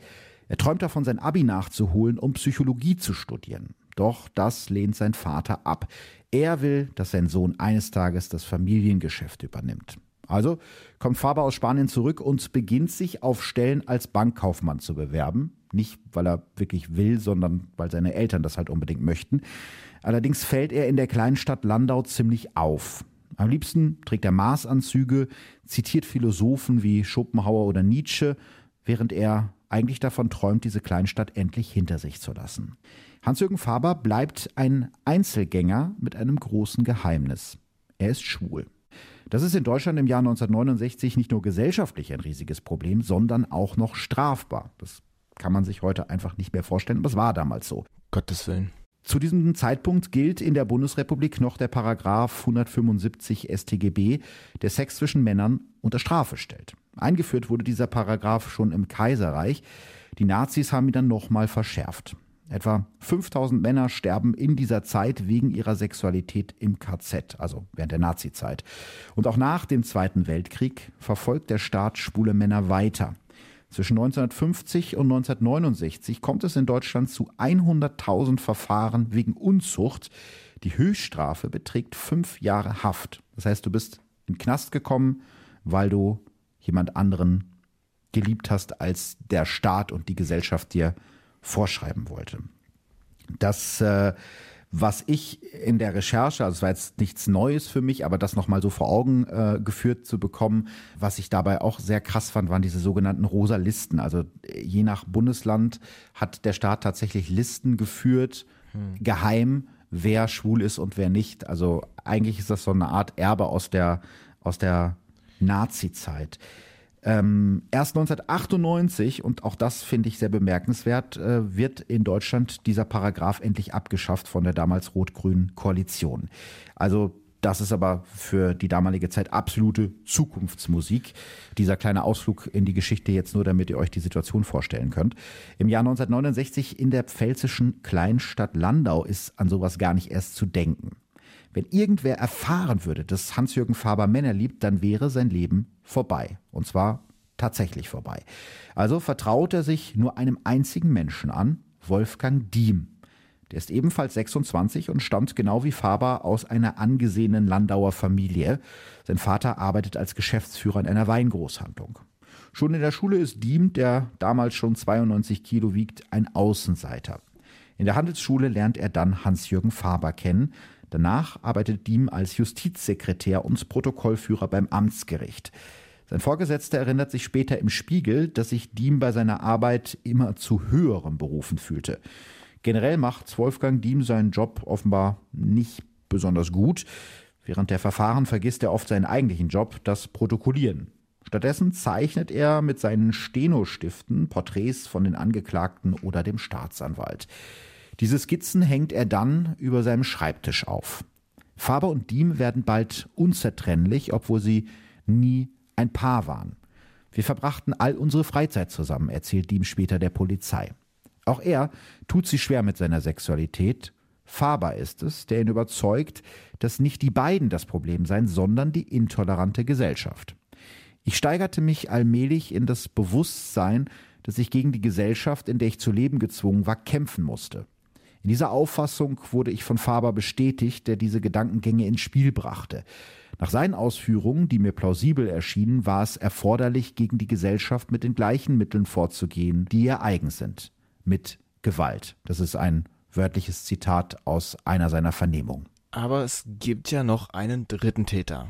Er träumt davon, sein Abi nachzuholen, um Psychologie zu studieren. Doch das lehnt sein Vater ab. Er will, dass sein Sohn eines Tages das Familiengeschäft übernimmt. Also kommt Faber aus Spanien zurück und beginnt sich auf Stellen als Bankkaufmann zu bewerben. Nicht, weil er wirklich will, sondern weil seine Eltern das halt unbedingt möchten. Allerdings fällt er in der kleinen Stadt Landau ziemlich auf. Am liebsten trägt er Maßanzüge, zitiert Philosophen wie Schopenhauer oder Nietzsche, während er eigentlich davon träumt, diese Kleinstadt endlich hinter sich zu lassen. Hans-Jürgen Faber bleibt ein Einzelgänger mit einem großen Geheimnis. Er ist schwul. Das ist in Deutschland im Jahr 1969 nicht nur gesellschaftlich ein riesiges Problem, sondern auch noch strafbar. Das kann man sich heute einfach nicht mehr vorstellen, aber es war damals so. Gottes Willen. Zu diesem Zeitpunkt gilt in der Bundesrepublik noch der Paragraph 175 StGB, der Sex zwischen Männern unter Strafe stellt. Eingeführt wurde dieser Paragraph schon im Kaiserreich. Die Nazis haben ihn dann nochmal verschärft. Etwa 5000 Männer sterben in dieser Zeit wegen ihrer Sexualität im KZ, also während der Nazizeit. Und auch nach dem Zweiten Weltkrieg verfolgt der Staat schwule Männer weiter. Zwischen 1950 und 1969 kommt es in Deutschland zu 100.000 Verfahren wegen Unzucht. Die Höchststrafe beträgt fünf Jahre Haft. Das heißt, du bist in den Knast gekommen, weil du jemand anderen geliebt hast, als der Staat und die Gesellschaft dir vorschreiben wollte. Das äh, was ich in der Recherche, also es war jetzt nichts Neues für mich, aber das nochmal so vor Augen äh, geführt zu bekommen, was ich dabei auch sehr krass fand, waren diese sogenannten rosa Listen. Also je nach Bundesland hat der Staat tatsächlich Listen geführt, hm. geheim, wer schwul ist und wer nicht. Also eigentlich ist das so eine Art Erbe aus der, aus der Nazi-Zeit. Ähm, erst 1998, und auch das finde ich sehr bemerkenswert, äh, wird in Deutschland dieser Paragraph endlich abgeschafft von der damals rot-grünen Koalition. Also das ist aber für die damalige Zeit absolute Zukunftsmusik. Dieser kleine Ausflug in die Geschichte jetzt nur, damit ihr euch die Situation vorstellen könnt. Im Jahr 1969 in der pfälzischen Kleinstadt Landau ist an sowas gar nicht erst zu denken. Wenn irgendwer erfahren würde, dass Hans-Jürgen Faber Männer liebt, dann wäre sein Leben vorbei. Und zwar tatsächlich vorbei. Also vertraut er sich nur einem einzigen Menschen an, Wolfgang Diem. Der ist ebenfalls 26 und stammt genau wie Faber aus einer angesehenen Landauer Familie. Sein Vater arbeitet als Geschäftsführer in einer Weingroßhandlung. Schon in der Schule ist Diem, der damals schon 92 Kilo wiegt, ein Außenseiter. In der Handelsschule lernt er dann Hans-Jürgen Faber kennen, Danach arbeitet Diem als Justizsekretär und Protokollführer beim Amtsgericht. Sein Vorgesetzter erinnert sich später im Spiegel, dass sich Diem bei seiner Arbeit immer zu höheren Berufen fühlte. Generell macht Wolfgang Diem seinen Job offenbar nicht besonders gut. Während der Verfahren vergisst er oft seinen eigentlichen Job, das Protokollieren. Stattdessen zeichnet er mit seinen Stenostiften Porträts von den Angeklagten oder dem Staatsanwalt. Diese Skizzen hängt er dann über seinem Schreibtisch auf. Faber und Diem werden bald unzertrennlich, obwohl sie nie ein Paar waren. Wir verbrachten all unsere Freizeit zusammen, erzählt Diem später der Polizei. Auch er tut sich schwer mit seiner Sexualität. Faber ist es, der ihn überzeugt, dass nicht die beiden das Problem seien, sondern die intolerante Gesellschaft. Ich steigerte mich allmählich in das Bewusstsein, dass ich gegen die Gesellschaft, in der ich zu leben gezwungen war, kämpfen musste. In dieser Auffassung wurde ich von Faber bestätigt, der diese Gedankengänge ins Spiel brachte. Nach seinen Ausführungen, die mir plausibel erschienen, war es erforderlich, gegen die Gesellschaft mit den gleichen Mitteln vorzugehen, die ihr eigen sind. Mit Gewalt. Das ist ein wörtliches Zitat aus einer seiner Vernehmungen. Aber es gibt ja noch einen dritten Täter.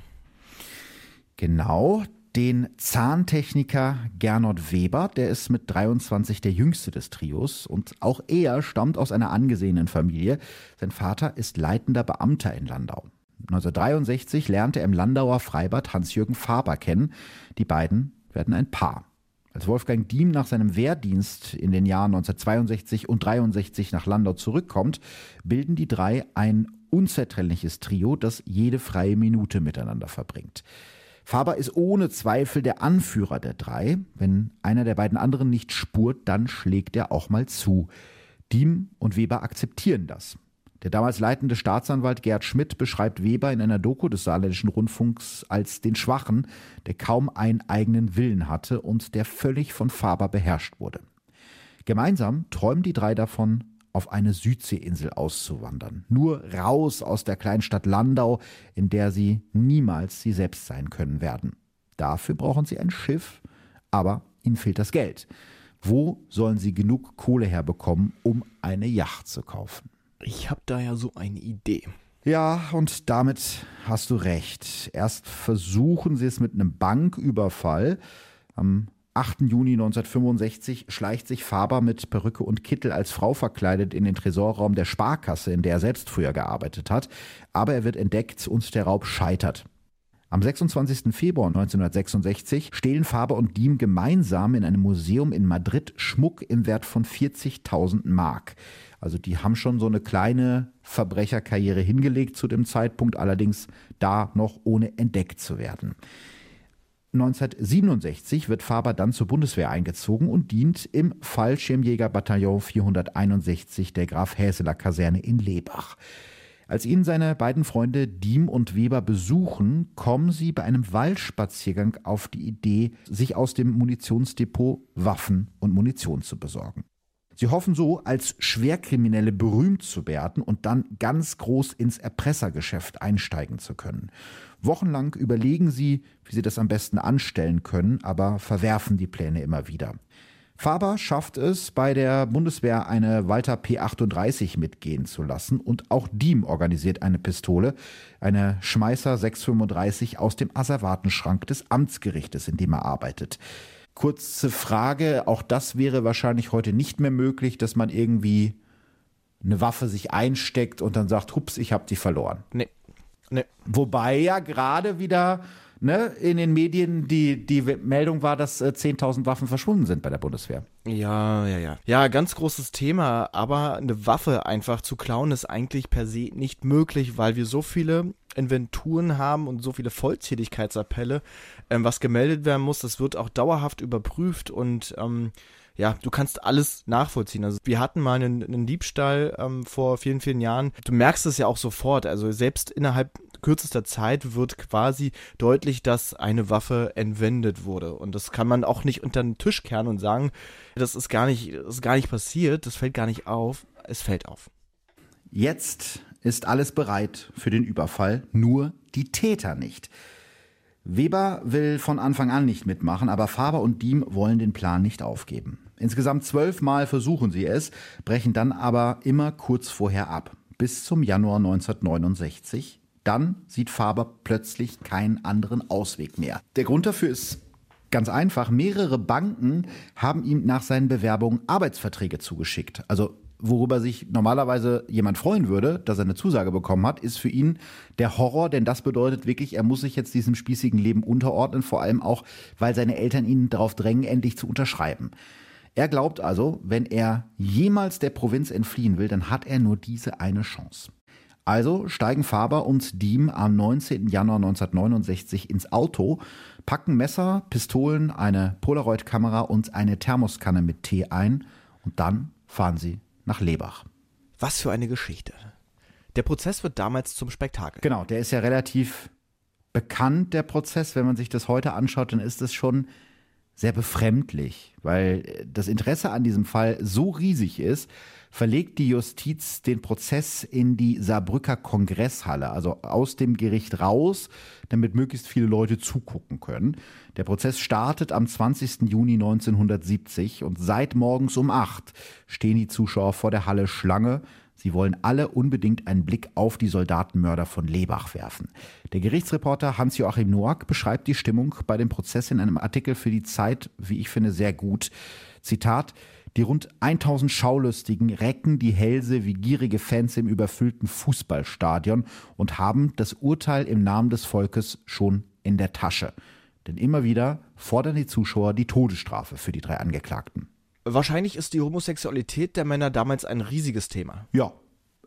Genau, den Zahntechniker Gernot Weber, der ist mit 23 der jüngste des Trios und auch er stammt aus einer angesehenen Familie. Sein Vater ist leitender Beamter in Landau. 1963 lernte er im Landauer Freibad Hans-Jürgen Faber kennen. Die beiden werden ein Paar. Als Wolfgang Diem nach seinem Wehrdienst in den Jahren 1962 und 63 nach Landau zurückkommt, bilden die drei ein unzertrennliches Trio, das jede freie Minute miteinander verbringt. Faber ist ohne Zweifel der Anführer der drei. Wenn einer der beiden anderen nicht spurt, dann schlägt er auch mal zu. Diem und Weber akzeptieren das. Der damals leitende Staatsanwalt Gerd Schmidt beschreibt Weber in einer Doku des Saarländischen Rundfunks als den Schwachen, der kaum einen eigenen Willen hatte und der völlig von Faber beherrscht wurde. Gemeinsam träumen die drei davon, auf eine Südseeinsel auszuwandern. Nur raus aus der Kleinstadt Landau, in der sie niemals sie selbst sein können werden. Dafür brauchen sie ein Schiff, aber ihnen fehlt das Geld. Wo sollen sie genug Kohle herbekommen, um eine Yacht zu kaufen? Ich habe da ja so eine Idee. Ja, und damit hast du recht. Erst versuchen sie es mit einem Banküberfall. Am 8. Juni 1965 schleicht sich Faber mit Perücke und Kittel als Frau verkleidet in den Tresorraum der Sparkasse, in der er selbst früher gearbeitet hat. Aber er wird entdeckt und der Raub scheitert. Am 26. Februar 1966 stehlen Faber und Diem gemeinsam in einem Museum in Madrid Schmuck im Wert von 40.000 Mark. Also die haben schon so eine kleine Verbrecherkarriere hingelegt zu dem Zeitpunkt, allerdings da noch ohne entdeckt zu werden. 1967 wird Faber dann zur Bundeswehr eingezogen und dient im Fallschirmjägerbataillon 461 der Graf Häseler Kaserne in Lebach. Als ihn seine beiden Freunde Diem und Weber besuchen, kommen sie bei einem Waldspaziergang auf die Idee, sich aus dem Munitionsdepot Waffen und Munition zu besorgen. Sie hoffen so, als Schwerkriminelle berühmt zu werden und dann ganz groß ins Erpressergeschäft einsteigen zu können. Wochenlang überlegen sie, wie sie das am besten anstellen können, aber verwerfen die Pläne immer wieder. Faber schafft es, bei der Bundeswehr eine Walter P38 mitgehen zu lassen und auch Diem organisiert eine Pistole, eine Schmeißer 635 aus dem Asservatenschrank des Amtsgerichtes, in dem er arbeitet. Kurze Frage, auch das wäre wahrscheinlich heute nicht mehr möglich, dass man irgendwie eine Waffe sich einsteckt und dann sagt, hups, ich habe die verloren. Nee. nee. Wobei ja gerade wieder ne, in den Medien die, die Meldung war, dass äh, 10.000 Waffen verschwunden sind bei der Bundeswehr. Ja, ja, ja. Ja, ganz großes Thema, aber eine Waffe einfach zu klauen ist eigentlich per se nicht möglich, weil wir so viele Inventuren haben und so viele Vollzähligkeitsappelle, ähm, was gemeldet werden muss. Das wird auch dauerhaft überprüft und ähm, ja, du kannst alles nachvollziehen. Also wir hatten mal einen, einen Diebstahl ähm, vor vielen, vielen Jahren. Du merkst es ja auch sofort. Also selbst innerhalb kürzester Zeit wird quasi deutlich, dass eine Waffe entwendet wurde. Und das kann man auch nicht unter den Tisch kehren und sagen, das ist gar nicht, ist gar nicht passiert, das fällt gar nicht auf. Es fällt auf. Jetzt ist alles bereit für den Überfall, nur die Täter nicht. Weber will von Anfang an nicht mitmachen, aber Faber und Diem wollen den Plan nicht aufgeben. Insgesamt zwölfmal versuchen sie es, brechen dann aber immer kurz vorher ab. Bis zum Januar 1969. Dann sieht Faber plötzlich keinen anderen Ausweg mehr. Der Grund dafür ist ganz einfach. Mehrere Banken haben ihm nach seinen Bewerbungen Arbeitsverträge zugeschickt. Also worüber sich normalerweise jemand freuen würde, dass er eine Zusage bekommen hat, ist für ihn der Horror, denn das bedeutet wirklich, er muss sich jetzt diesem spießigen Leben unterordnen, vor allem auch, weil seine Eltern ihn darauf drängen, endlich zu unterschreiben. Er glaubt also, wenn er jemals der Provinz entfliehen will, dann hat er nur diese eine Chance. Also steigen Faber und Diem am 19. Januar 1969 ins Auto, packen Messer, Pistolen, eine Polaroid-Kamera und eine Thermoskanne mit Tee ein und dann fahren sie nach Lebach. Was für eine Geschichte. Der Prozess wird damals zum Spektakel. Genau, der ist ja relativ bekannt, der Prozess. Wenn man sich das heute anschaut, dann ist es schon sehr befremdlich, weil das Interesse an diesem Fall so riesig ist, verlegt die Justiz den Prozess in die Saarbrücker Kongresshalle, also aus dem Gericht raus, damit möglichst viele Leute zugucken können. Der Prozess startet am 20. Juni 1970 und seit morgens um acht stehen die Zuschauer vor der Halle Schlange, Sie wollen alle unbedingt einen Blick auf die Soldatenmörder von Lebach werfen. Der Gerichtsreporter Hans-Joachim Noack beschreibt die Stimmung bei dem Prozess in einem Artikel für die Zeit, wie ich finde, sehr gut. Zitat die rund 1000 Schaulustigen recken die Hälse wie gierige Fans im überfüllten Fußballstadion und haben das Urteil im Namen des Volkes schon in der Tasche. Denn immer wieder fordern die Zuschauer die Todesstrafe für die drei Angeklagten. Wahrscheinlich ist die Homosexualität der Männer damals ein riesiges Thema. Ja,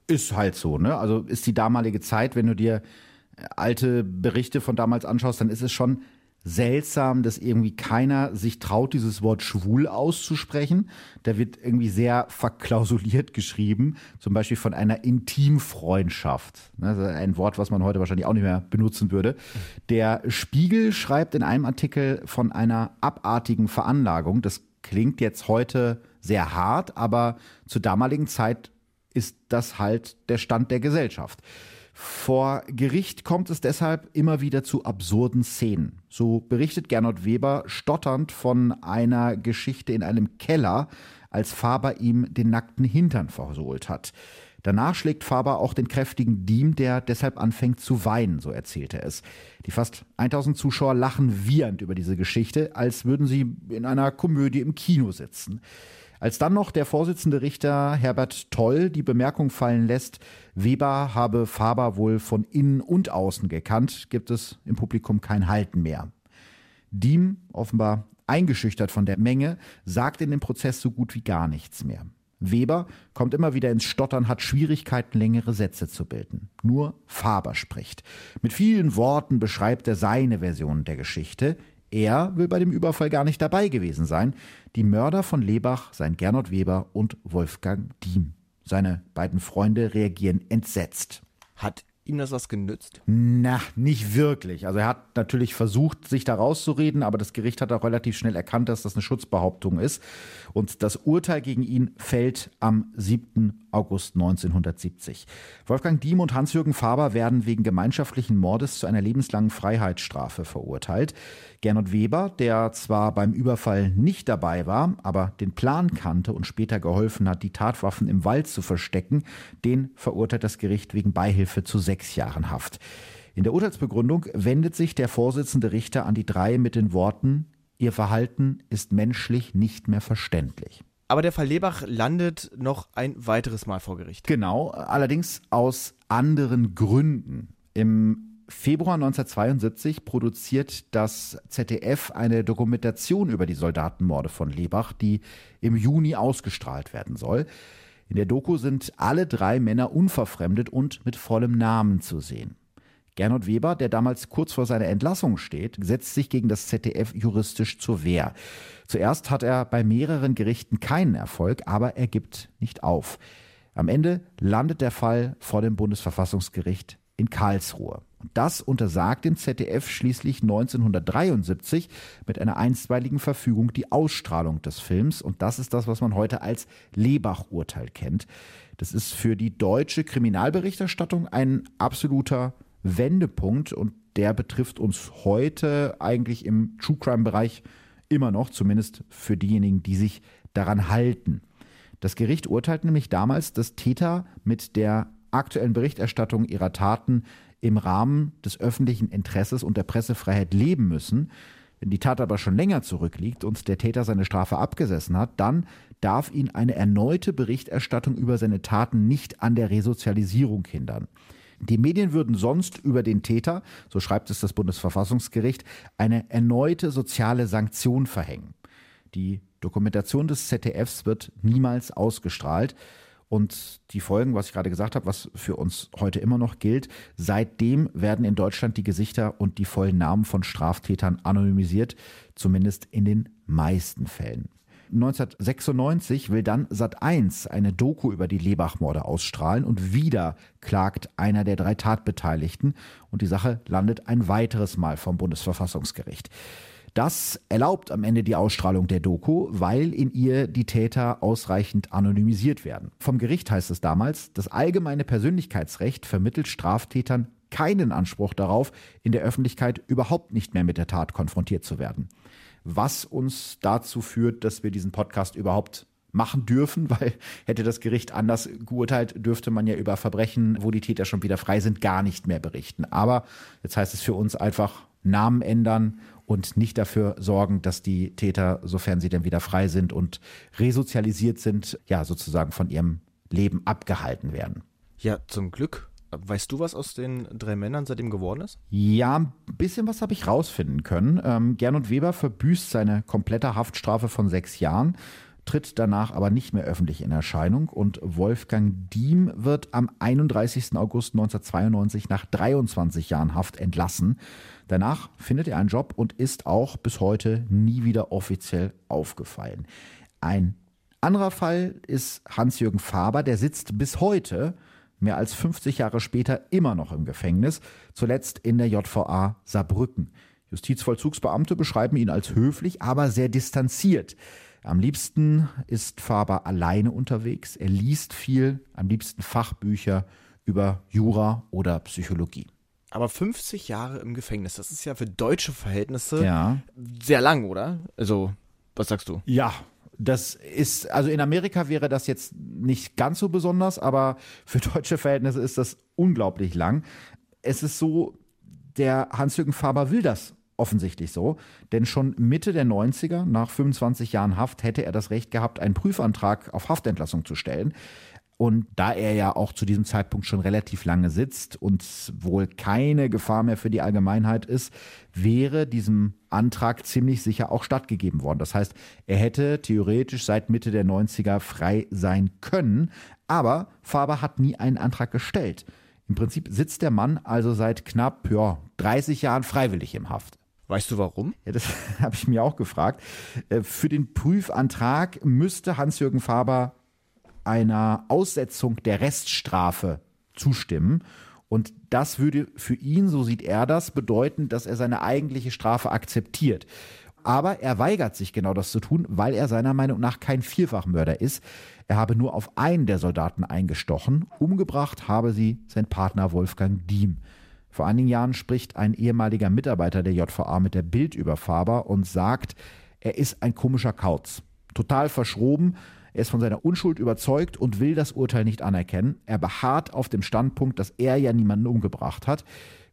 ist halt so, ne? Also ist die damalige Zeit, wenn du dir äh, alte Berichte von damals anschaust, dann ist es schon seltsam, dass irgendwie keiner sich traut, dieses Wort schwul auszusprechen. Da wird irgendwie sehr verklausuliert geschrieben, zum Beispiel von einer Intimfreundschaft. Also ein Wort, was man heute wahrscheinlich auch nicht mehr benutzen würde. Der Spiegel schreibt in einem Artikel von einer abartigen Veranlagung. Das klingt jetzt heute sehr hart, aber zur damaligen Zeit ist das halt der Stand der Gesellschaft. Vor Gericht kommt es deshalb immer wieder zu absurden Szenen. So berichtet Gernot Weber stotternd von einer Geschichte in einem Keller, als Faber ihm den nackten Hintern versohlt hat. Danach schlägt Faber auch den kräftigen Diem, der deshalb anfängt zu weinen, so erzählt er es. Die fast 1000 Zuschauer lachen wiehernd über diese Geschichte, als würden sie in einer Komödie im Kino sitzen. Als dann noch der Vorsitzende Richter Herbert Toll die Bemerkung fallen lässt, Weber habe Faber wohl von innen und außen gekannt, gibt es im Publikum kein Halten mehr. Diem, offenbar eingeschüchtert von der Menge, sagt in dem Prozess so gut wie gar nichts mehr. Weber kommt immer wieder ins Stottern, hat Schwierigkeiten, längere Sätze zu bilden. Nur Faber spricht. Mit vielen Worten beschreibt er seine Version der Geschichte. Er will bei dem Überfall gar nicht dabei gewesen sein. Die Mörder von Lebach seien Gernot Weber und Wolfgang Diem. Seine beiden Freunde reagieren entsetzt. Hat ihm das was genützt? Na, nicht wirklich. Also er hat natürlich versucht, sich da rauszureden, aber das Gericht hat auch relativ schnell erkannt, dass das eine Schutzbehauptung ist. Und das Urteil gegen ihn fällt am 7. August 1970. Wolfgang Diem und Hans-Jürgen Faber werden wegen gemeinschaftlichen Mordes zu einer lebenslangen Freiheitsstrafe verurteilt. Gernot Weber, der zwar beim Überfall nicht dabei war, aber den Plan kannte und später geholfen hat, die Tatwaffen im Wald zu verstecken, den verurteilt das Gericht wegen Beihilfe zu sechs Jahren Haft. In der Urteilsbegründung wendet sich der Vorsitzende Richter an die drei mit den Worten Ihr Verhalten ist menschlich nicht mehr verständlich. Aber der Fall Lebach landet noch ein weiteres Mal vor Gericht. Genau, allerdings aus anderen Gründen. Im Februar 1972 produziert das ZDF eine Dokumentation über die Soldatenmorde von Lebach, die im Juni ausgestrahlt werden soll. In der Doku sind alle drei Männer unverfremdet und mit vollem Namen zu sehen. Gernot Weber, der damals kurz vor seiner Entlassung steht, setzt sich gegen das ZDF juristisch zur Wehr. Zuerst hat er bei mehreren Gerichten keinen Erfolg, aber er gibt nicht auf. Am Ende landet der Fall vor dem Bundesverfassungsgericht in Karlsruhe. Und das untersagt dem ZDF schließlich 1973 mit einer einstweiligen Verfügung die Ausstrahlung des Films. Und das ist das, was man heute als Lebach-Urteil kennt. Das ist für die deutsche Kriminalberichterstattung ein absoluter Wendepunkt und der betrifft uns heute eigentlich im True Crime-Bereich immer noch, zumindest für diejenigen, die sich daran halten. Das Gericht urteilt nämlich damals, dass Täter mit der aktuellen Berichterstattung ihrer Taten im Rahmen des öffentlichen Interesses und der Pressefreiheit leben müssen. Wenn die Tat aber schon länger zurückliegt und der Täter seine Strafe abgesessen hat, dann darf ihn eine erneute Berichterstattung über seine Taten nicht an der Resozialisierung hindern. Die Medien würden sonst über den Täter, so schreibt es das Bundesverfassungsgericht, eine erneute soziale Sanktion verhängen. Die Dokumentation des ZDFs wird niemals ausgestrahlt Und die Folgen, was ich gerade gesagt habe, was für uns heute immer noch gilt, seitdem werden in Deutschland die Gesichter und die vollen Namen von Straftätern anonymisiert, zumindest in den meisten Fällen. 1996 will dann Sat1 eine Doku über die Lebach-Morde ausstrahlen und wieder klagt einer der drei Tatbeteiligten und die Sache landet ein weiteres Mal vom Bundesverfassungsgericht. Das erlaubt am Ende die Ausstrahlung der Doku, weil in ihr die Täter ausreichend anonymisiert werden. Vom Gericht heißt es damals, das allgemeine Persönlichkeitsrecht vermittelt Straftätern keinen Anspruch darauf, in der Öffentlichkeit überhaupt nicht mehr mit der Tat konfrontiert zu werden. Was uns dazu führt, dass wir diesen Podcast überhaupt machen dürfen, weil hätte das Gericht anders geurteilt, dürfte man ja über Verbrechen, wo die Täter schon wieder frei sind, gar nicht mehr berichten. Aber jetzt heißt es für uns einfach Namen ändern und nicht dafür sorgen, dass die Täter, sofern sie denn wieder frei sind und resozialisiert sind, ja sozusagen von ihrem Leben abgehalten werden. Ja, zum Glück. Weißt du, was aus den drei Männern seitdem geworden ist? Ja, ein bisschen was habe ich rausfinden können. Ähm, Gernot Weber verbüßt seine komplette Haftstrafe von sechs Jahren tritt danach aber nicht mehr öffentlich in Erscheinung und Wolfgang Diem wird am 31. August 1992 nach 23 Jahren Haft entlassen. Danach findet er einen Job und ist auch bis heute nie wieder offiziell aufgefallen. Ein anderer Fall ist Hans-Jürgen Faber, der sitzt bis heute, mehr als 50 Jahre später, immer noch im Gefängnis, zuletzt in der JVA Saarbrücken. Justizvollzugsbeamte beschreiben ihn als höflich, aber sehr distanziert. Am liebsten ist Faber alleine unterwegs. Er liest viel, am liebsten Fachbücher über Jura oder Psychologie. Aber 50 Jahre im Gefängnis, das ist ja für deutsche Verhältnisse Ja. sehr lang, oder? Also, was sagst du? Ja, das ist, also in Amerika wäre das jetzt nicht ganz so besonders, aber für deutsche Verhältnisse ist das unglaublich lang. Es ist so, der Hans-Jürgen Faber will das offensichtlich so, denn schon Mitte der 90er, nach 25 Jahren Haft, hätte er das Recht gehabt, einen Prüfantrag auf Haftentlassung zu stellen. Und da er ja auch zu diesem Zeitpunkt schon relativ lange sitzt und wohl keine Gefahr mehr für die Allgemeinheit ist, wäre diesem Antrag ziemlich sicher auch stattgegeben worden. Das heißt, er hätte theoretisch seit Mitte der 90er frei sein können, aber Faber hat nie einen Antrag gestellt. Im Prinzip sitzt der Mann also seit knapp ja, 30 Jahren freiwillig im Haft. Weißt du warum? Ja, das habe ich mir auch gefragt. Äh, Für den Prüfantrag müsste Hans-Jürgen Faber einer Aussetzung der Reststrafe zustimmen. Und das würde für ihn, so sieht er das, bedeuten, dass er seine eigentliche Strafe akzeptiert. Aber er weigert sich genau das zu tun, weil er seiner Meinung nach kein Vierfachmörder ist. Er habe nur auf einen der Soldaten eingestochen. Umgebracht habe sie sein Partner Wolfgang Diem. Vor einigen Jahren spricht ein ehemaliger Mitarbeiter der JVA mit der Bild über Faber und sagt, er ist ein komischer Kauz. Total verschroben. Er ist von seiner Unschuld überzeugt und will das Urteil nicht anerkennen. Er beharrt auf dem Standpunkt, dass er ja niemanden umgebracht hat.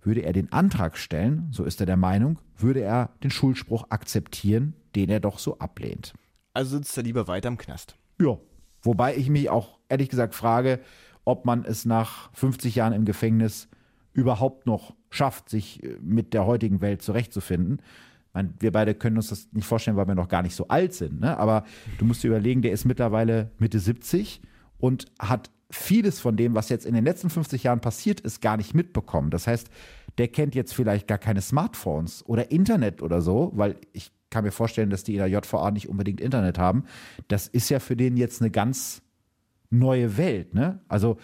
Würde er den Antrag stellen, so ist er der Meinung, würde er den Schuldspruch akzeptieren, den er doch so ablehnt. Also sitzt er lieber weiter im Knast. Ja. Wobei ich mich auch ehrlich gesagt frage, ob man es nach 50 Jahren im Gefängnis überhaupt noch schafft, sich äh, mit der heutigen Welt zurechtzufinden. Meine, wir beide können uns das nicht vorstellen, weil wir noch gar nicht so alt sind. Ne? Aber du musst dir überlegen, der ist mittlerweile Mitte 70 und hat vieles von dem, was jetzt in den letzten 50 Jahren passiert ist, gar nicht mitbekommen. Das heißt, der kennt jetzt vielleicht gar keine Smartphones oder Internet oder so, weil ich kann mir vorstellen, dass die in der JVA nicht unbedingt Internet haben. Das ist ja für den jetzt eine ganz neue Welt. Ne? Also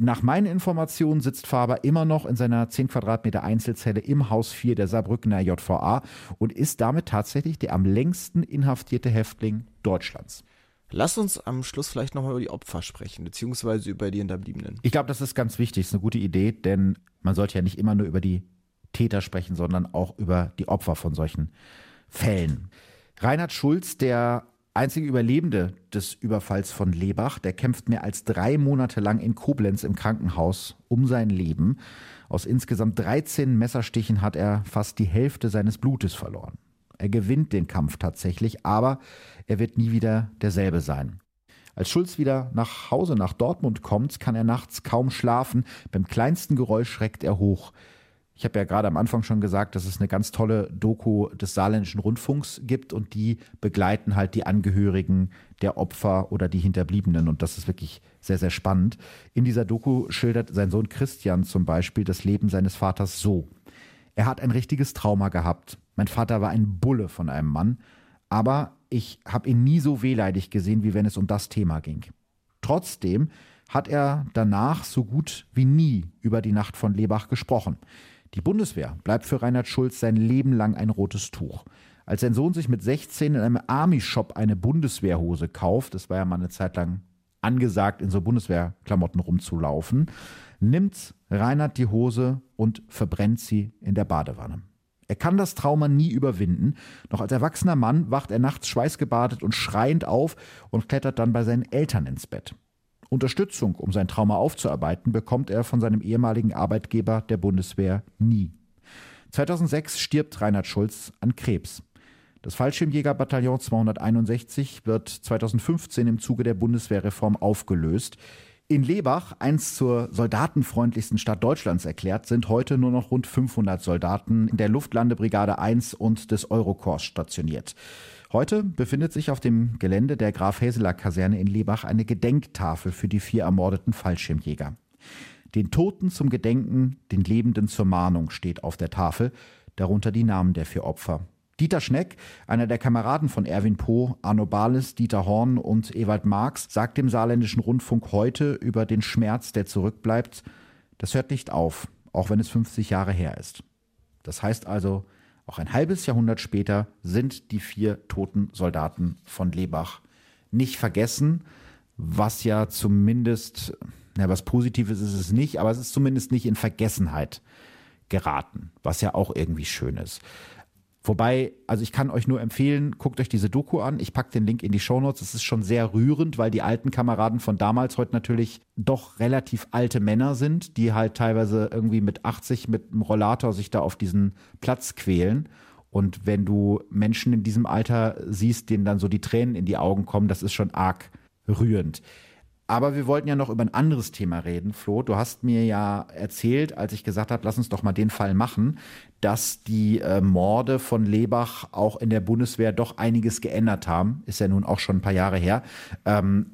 nach meinen Informationen sitzt Faber immer noch in seiner 10 Quadratmeter Einzelzelle im Haus 4 der Saarbrückener JVA und ist damit tatsächlich der am längsten inhaftierte Häftling Deutschlands. Lass uns am Schluss vielleicht nochmal über die Opfer sprechen, beziehungsweise über die Hinterbliebenen. Ich glaube, das ist ganz wichtig, ist eine gute Idee, denn man sollte ja nicht immer nur über die Täter sprechen, sondern auch über die Opfer von solchen Fällen. Reinhard Schulz, der einzige Überlebende des Überfalls von Lebach, der kämpft mehr als drei Monate lang in Koblenz im Krankenhaus um sein Leben. Aus insgesamt 13 Messerstichen hat er fast die Hälfte seines Blutes verloren. Er gewinnt den Kampf tatsächlich, aber er wird nie wieder derselbe sein. Als Schulz wieder nach Hause nach Dortmund kommt, kann er nachts kaum schlafen. Beim kleinsten Geräusch schreckt er hoch. Ich habe ja gerade am Anfang schon gesagt, dass es eine ganz tolle Doku des Saarländischen Rundfunks gibt und die begleiten halt die Angehörigen der Opfer oder die Hinterbliebenen und das ist wirklich sehr, sehr spannend. In dieser Doku schildert sein Sohn Christian zum Beispiel das Leben seines Vaters so. Er hat ein richtiges Trauma gehabt. Mein Vater war ein Bulle von einem Mann, aber ich habe ihn nie so wehleidig gesehen, wie wenn es um das Thema ging. Trotzdem hat er danach so gut wie nie über die Nacht von Lebach gesprochen. Die Bundeswehr bleibt für Reinhard Schulz sein Leben lang ein rotes Tuch. Als sein Sohn sich mit 16 in einem Army-Shop eine Bundeswehrhose kauft, das war ja mal eine Zeit lang angesagt, in so Bundeswehrklamotten rumzulaufen, nimmt Reinhard die Hose und verbrennt sie in der Badewanne. Er kann das Trauma nie überwinden. Noch als erwachsener Mann wacht er nachts schweißgebadet und schreiend auf und klettert dann bei seinen Eltern ins Bett. Unterstützung, um sein Trauma aufzuarbeiten, bekommt er von seinem ehemaligen Arbeitgeber der Bundeswehr nie. 2006 stirbt Reinhard Schulz an Krebs. Das Fallschirmjägerbataillon 261 wird 2015 im Zuge der Bundeswehrreform aufgelöst. In Lebach, einst zur soldatenfreundlichsten Stadt Deutschlands erklärt, sind heute nur noch rund 500 Soldaten in der Luftlandebrigade 1 und des Eurokorps stationiert. Heute befindet sich auf dem Gelände der Graf Häseler Kaserne in Lebach eine Gedenktafel für die vier ermordeten Fallschirmjäger. Den Toten zum Gedenken, den Lebenden zur Mahnung steht auf der Tafel, darunter die Namen der vier Opfer. Dieter Schneck, einer der Kameraden von Erwin Poh, Arno Bales, Dieter Horn und Ewald Marx, sagt dem saarländischen Rundfunk heute über den Schmerz, der zurückbleibt, das hört nicht auf, auch wenn es 50 Jahre her ist. Das heißt also, auch ein halbes Jahrhundert später sind die vier toten Soldaten von Lebach nicht vergessen, was ja zumindest, na, was Positives ist es nicht, aber es ist zumindest nicht in Vergessenheit geraten, was ja auch irgendwie schön ist. Wobei, also ich kann euch nur empfehlen, guckt euch diese Doku an. Ich packe den Link in die Shownotes. Es ist schon sehr rührend, weil die alten Kameraden von damals heute natürlich doch relativ alte Männer sind, die halt teilweise irgendwie mit 80 mit einem Rollator sich da auf diesen Platz quälen. Und wenn du Menschen in diesem Alter siehst, denen dann so die Tränen in die Augen kommen, das ist schon arg rührend. Aber wir wollten ja noch über ein anderes Thema reden, Flo. Du hast mir ja erzählt, als ich gesagt habe, lass uns doch mal den Fall machen, dass die äh, Morde von Lebach auch in der Bundeswehr doch einiges geändert haben. Ist ja nun auch schon ein paar Jahre her. Ähm,